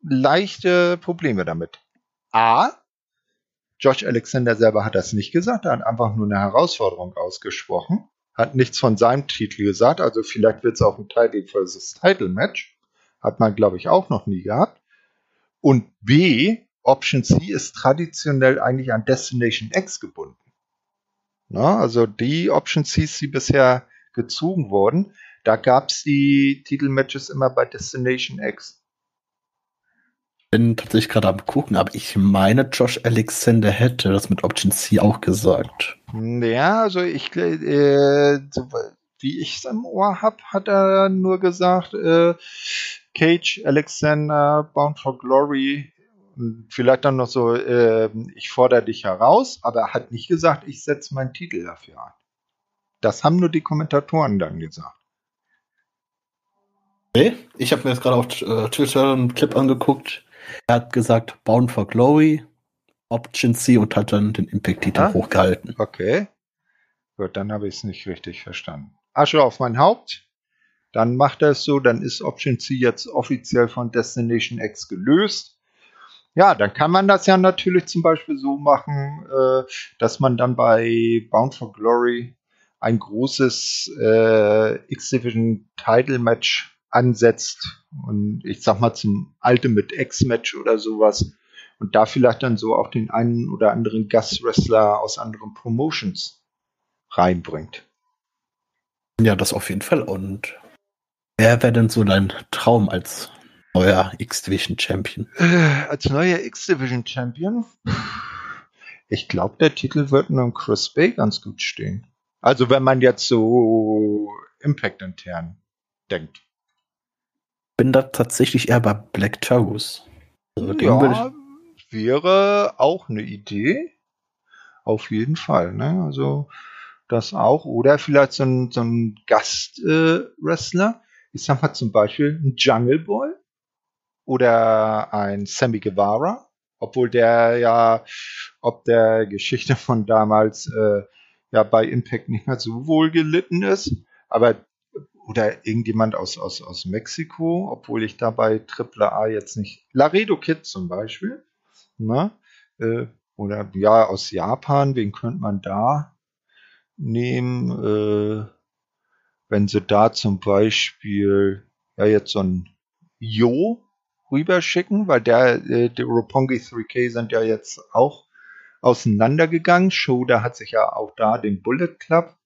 Speaker 1: leichte Probleme damit. A, Josh Alexander selber hat das nicht gesagt, er hat einfach nur eine Herausforderung ausgesprochen, hat nichts von seinem Titel gesagt, also vielleicht wird es auch ein Title versus Title Match. Hat man, glaube ich, auch noch nie gehabt. Und B, Option C ist traditionell eigentlich an Destination X gebunden. Na, also die Option Cs, die bisher gezogen wurden, da gab es die Titelmatches immer bei Destination X
Speaker 2: bin tatsächlich gerade am gucken, aber ich meine, Josh Alexander hätte das mit Option C auch gesagt.
Speaker 1: Ja, also ich, äh, wie ich es im Ohr habe, hat er nur gesagt, äh, Cage, Alexander, Bound for Glory, vielleicht dann noch so, äh, ich fordere dich heraus, aber er hat nicht gesagt, ich setze meinen Titel dafür ein. Das haben nur die Kommentatoren dann gesagt.
Speaker 2: Nee, ich habe mir jetzt gerade auf äh, Twitter einen Clip angeguckt. Er hat gesagt, Bound for Glory, Option C und hat dann den Impact-Titel ah, hochgehalten.
Speaker 1: Okay. Gut, dann habe ich es nicht richtig verstanden. Asche auf mein Haupt. Dann macht er es so, dann ist Option C jetzt offiziell von Destination X gelöst. Ja, dann kann man das ja natürlich zum Beispiel so machen, äh, dass man dann bei Bound for Glory ein großes äh, X-Division Title Match ansetzt und ich sag mal zum Ultimate X-Match oder sowas und da vielleicht dann so auch den einen oder anderen Gastwrestler aus anderen Promotions reinbringt.
Speaker 2: Ja, das auf jeden Fall. Und wer wäre denn so dein Traum als neuer X-Division Champion?
Speaker 1: Äh, als neuer X-Division Champion? Ich glaube, der Titel wird nur Chris Bay ganz gut stehen. Also wenn man jetzt so Impact intern denkt
Speaker 2: bin da tatsächlich eher bei Black Taurus.
Speaker 1: Also ja, wäre auch eine Idee. Auf jeden Fall. Ne? Also das auch. Oder vielleicht so ein, so ein Gast-Wrestler. Äh, ich sag mal zum Beispiel ein Jungle Boy oder ein Sammy Guevara Obwohl der ja, ob der Geschichte von damals äh, ja bei Impact nicht mehr so wohl gelitten ist. Aber oder irgendjemand aus, aus, aus Mexiko, obwohl ich da bei AAA jetzt nicht. Laredo Kid zum Beispiel. Ne? Äh, oder ja, aus Japan, wen könnte man da nehmen? Äh, wenn sie da zum Beispiel ja jetzt so ein Jo rüberschicken, weil der, äh, die Roppongi 3K sind ja jetzt auch auseinandergegangen. Shoda hat sich ja auch da den Bullet Club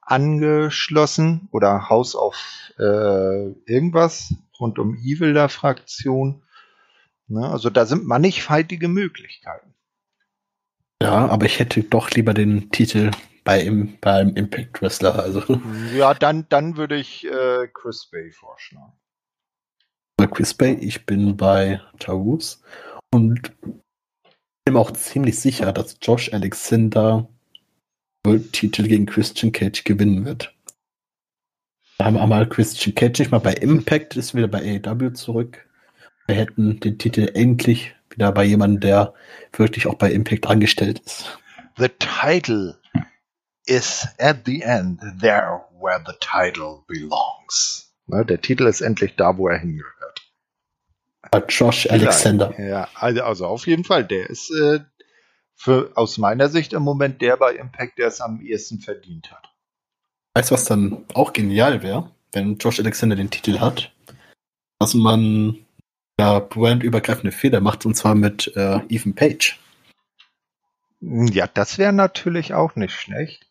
Speaker 1: angeschlossen oder House of äh, irgendwas rund um Evil der Fraktion. Ne? Also da sind mannigfaltige Möglichkeiten.
Speaker 2: Ja, aber ich hätte doch lieber den Titel bei im, beim Impact Wrestler. Also.
Speaker 1: Ja, dann, dann würde ich äh, Chris Bay vorschlagen.
Speaker 2: Bei Chris Bay, ich bin bei Taurus und bin auch ziemlich sicher, dass Josh Alexander Titel gegen Christian Cage gewinnen wird. Da haben wir einmal Christian Cage nicht mal bei Impact, ist wieder bei AEW zurück. Wir hätten den Titel endlich wieder bei jemandem, der wirklich auch bei Impact angestellt ist.
Speaker 1: The title is at the end there where the title belongs. Der Titel ist endlich da, wo er hingehört.
Speaker 2: Josh Alexander.
Speaker 1: Ja, also, also auf jeden Fall, der ist äh, für, aus meiner Sicht im Moment der bei Impact, der es am ehesten verdient hat.
Speaker 2: Weißt du, was dann auch genial wäre, wenn Josh Alexander den Titel hat, dass man ja brandübergreifende Fehler macht, und zwar mit äh, Ethan Page.
Speaker 1: Ja, das wäre natürlich auch nicht schlecht.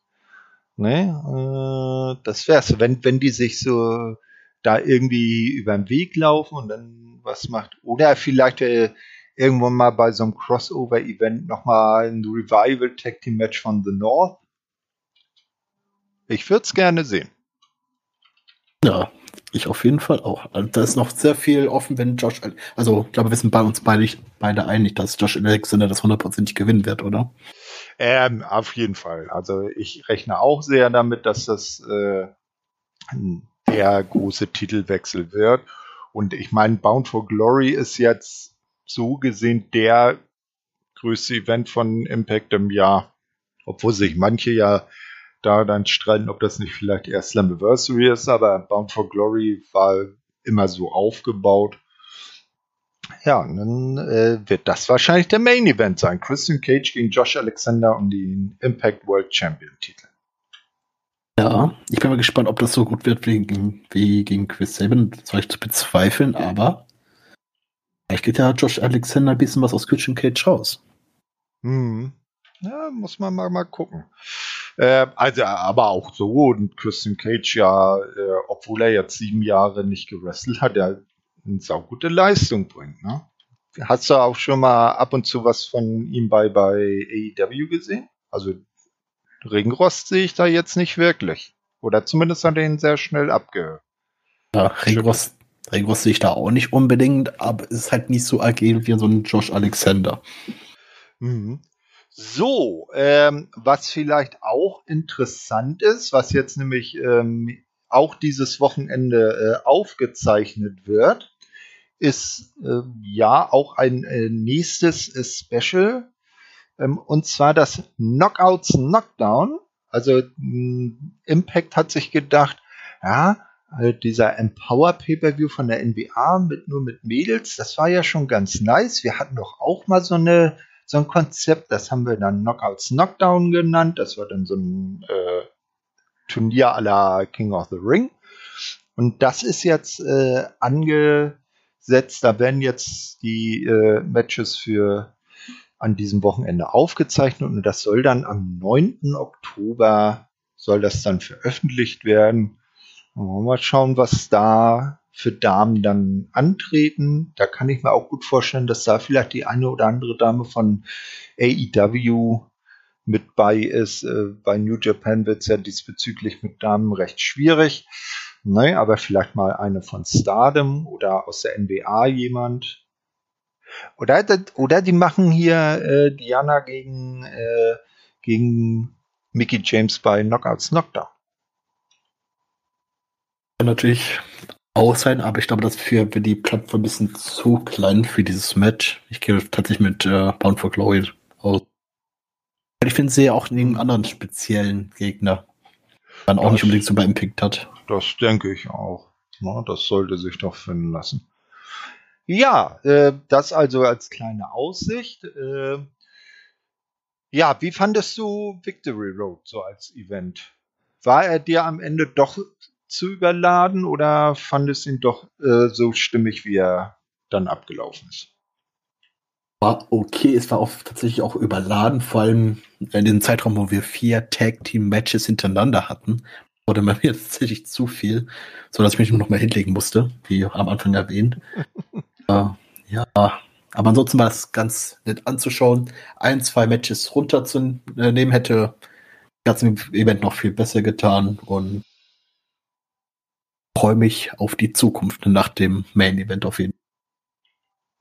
Speaker 1: Ne? Äh, das wär's, wenn, wenn die sich so da irgendwie über den Weg laufen und dann was macht. Oder vielleicht äh, irgendwann mal bei so einem Crossover-Event nochmal ein Revival Tag Team Match von The North. Ich würde es gerne sehen.
Speaker 2: Ja, ich auf jeden Fall auch. Also, da ist noch sehr viel offen, wenn Josh, also ich glaube, wir sind bei uns beide, beide einig, dass Josh Alexander das hundertprozentig gewinnen wird, oder?
Speaker 1: Ähm, auf jeden Fall. Also ich rechne auch sehr damit, dass das äh, der große Titelwechsel wird. Und ich meine, Bound for Glory ist jetzt so gesehen der größte Event von Impact im Jahr. Obwohl sich manche ja da dann streiten, ob das nicht vielleicht eher Slammiversary ist, aber Bound for Glory war immer so aufgebaut. Ja, dann äh, wird das wahrscheinlich der Main Event sein. Christian Cage gegen Josh Alexander um den Impact World Champion Titel.
Speaker 2: Ja, ich bin mal gespannt, ob das so gut wird wie, wie gegen Chris Sabin. Das war ich zu bezweifeln, aber Vielleicht geht ja Josh Alexander ein bisschen was aus Christian Cage raus.
Speaker 1: Hm. Ja, muss man mal, mal gucken. Äh, also, aber auch so, und Christian Cage ja, äh, obwohl er jetzt sieben Jahre nicht gewrestelt hat, er eine saugute Leistung bringt, ne? Hast du auch schon mal ab und zu was von ihm bei, bei AEW gesehen? Also, Regenrost sehe ich da jetzt nicht wirklich. Oder zumindest hat er ihn sehr schnell abge.
Speaker 2: Ja, Regenrost Regos sehe ich da auch nicht unbedingt, aber es ist halt nicht so agil wie so ein Josh Alexander.
Speaker 1: Mhm. So, ähm, was vielleicht auch interessant ist, was jetzt nämlich ähm, auch dieses Wochenende äh, aufgezeichnet wird, ist äh, ja auch ein äh, nächstes äh, Special, und zwar das Knockouts Knockdown. Also mh, Impact hat sich gedacht, ja, halt dieser Empower Pay-per-View von der NBA mit nur mit Mädels, das war ja schon ganz nice. Wir hatten doch auch mal so eine so ein Konzept, das haben wir dann Knockouts Knockdown genannt. Das war dann so ein äh, Turnier la King of the Ring. Und das ist jetzt äh, angesetzt. Da werden jetzt die äh, Matches für an diesem Wochenende aufgezeichnet und das soll dann am 9. Oktober soll das dann veröffentlicht werden. Mal schauen, was da für Damen dann antreten. Da kann ich mir auch gut vorstellen, dass da vielleicht die eine oder andere Dame von AEW mit bei ist. Äh, bei New Japan wird es ja diesbezüglich mit Damen recht schwierig. Ne, aber vielleicht mal eine von Stardom oder aus der NBA jemand. Oder, oder die machen hier äh, Diana gegen, äh, gegen Mickey James bei Knockouts Knockdown
Speaker 2: natürlich auch sein, aber ich glaube, das für, für die Plattform ein bisschen zu klein für dieses Match. Ich gehe tatsächlich mit äh, Bound for Glory aus. Ich finde sie auch einen anderen speziellen Gegner. Dann auch das, nicht unbedingt so bei Impact hat.
Speaker 1: Das denke ich auch. Ja, das sollte sich doch finden lassen. Ja, äh, das also als kleine Aussicht. Äh, ja, wie fandest du Victory Road so als Event? War er dir am Ende doch zu überladen oder fandest ihn doch äh, so stimmig, wie er dann abgelaufen ist?
Speaker 2: War okay, es war auch tatsächlich auch überladen, vor allem in dem Zeitraum, wo wir vier Tag-Team-Matches hintereinander hatten, wurde mir tatsächlich zu viel, so dass ich mich noch mal hinlegen musste, wie am Anfang erwähnt. Ja, aber ansonsten war es ganz nett anzuschauen. Ein, zwei Matches runterzunehmen hätte das Event noch viel besser getan und freue mich auf die Zukunft nach dem Main Event auf jeden Fall.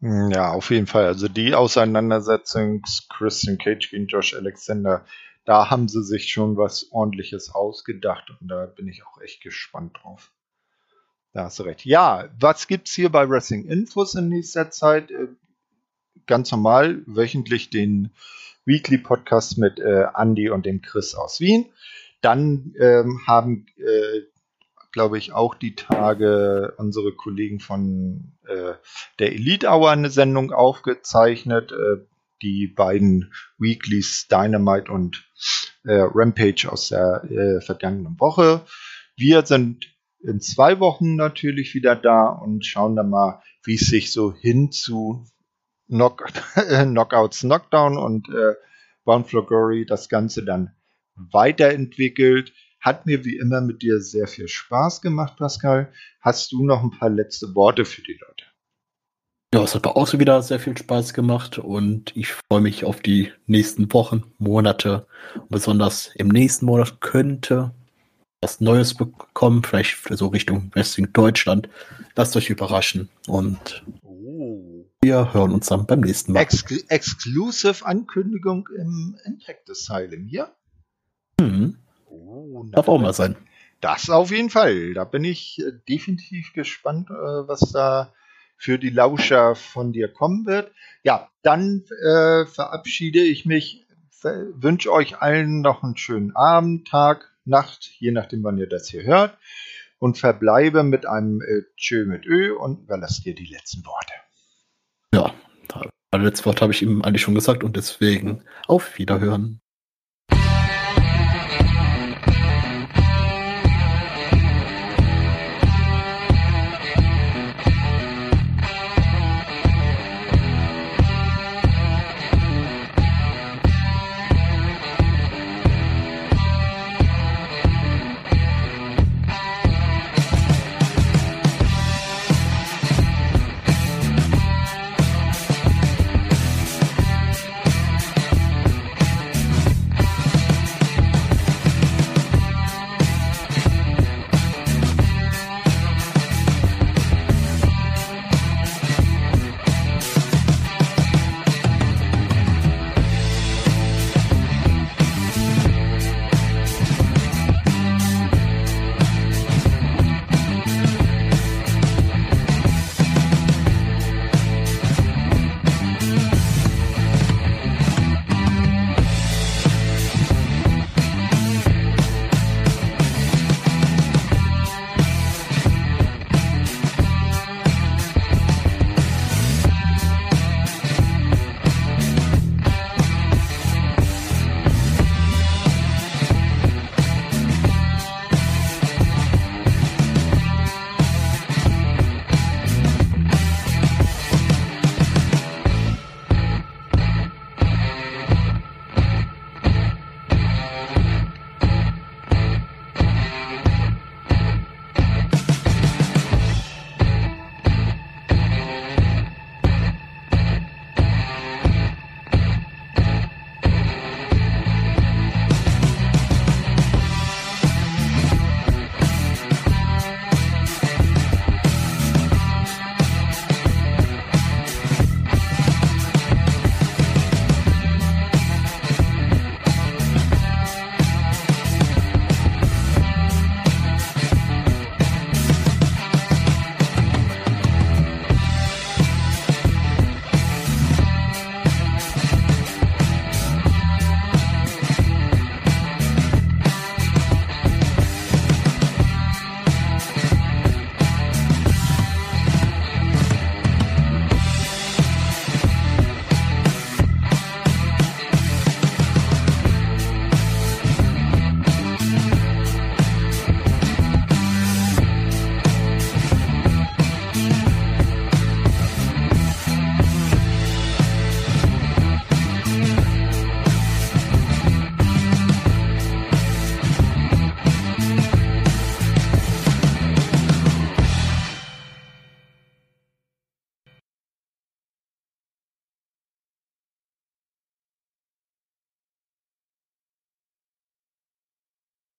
Speaker 1: Hm, ja, auf jeden Fall. Also die Auseinandersetzung Christian Cage gegen Josh Alexander, da haben sie sich schon was ordentliches ausgedacht und da bin ich auch echt gespannt drauf. Da hast du recht. Ja, was gibt's hier bei Wrestling Infos in nächster Zeit? Äh, ganz normal wöchentlich den Weekly Podcast mit äh, Andy und dem Chris aus Wien. Dann ähm, haben äh, glaube ich, auch die Tage unsere Kollegen von äh, der Elite Hour eine Sendung aufgezeichnet. Äh, die beiden Weeklies Dynamite und äh, Rampage aus der vergangenen Woche. Wir sind in zwei Wochen natürlich wieder da und schauen dann mal, wie es sich so hin zu Knock Knockouts Knockdown und äh, Bound Glory das Ganze dann weiterentwickelt. Hat mir wie immer mit dir sehr viel Spaß gemacht, Pascal. Hast du noch ein paar letzte Worte für die Leute?
Speaker 2: Ja, es hat mir auch wieder sehr viel Spaß gemacht und ich freue mich auf die nächsten Wochen, Monate. Besonders im nächsten Monat könnte was Neues bekommen, vielleicht so Richtung Wrestling Deutschland. Lasst euch überraschen und oh. wir hören uns dann beim nächsten Mal.
Speaker 1: Ex Exclusive Ankündigung im Impact Asylum hier?
Speaker 2: Mhm. Oh, Darf auch mal sein.
Speaker 1: Das auf jeden Fall. Da bin ich äh, definitiv gespannt, äh, was da für die Lauscher von dir kommen wird. Ja, dann äh, verabschiede ich mich, wünsche euch allen noch einen schönen Abend, Tag, Nacht, je nachdem, wann ihr das hier hört. Und verbleibe mit einem äh, Tschö mit Ö und überlasse dir die letzten Worte.
Speaker 2: Ja, das letzte Wort habe ich ihm eigentlich schon gesagt und deswegen auf Wiederhören.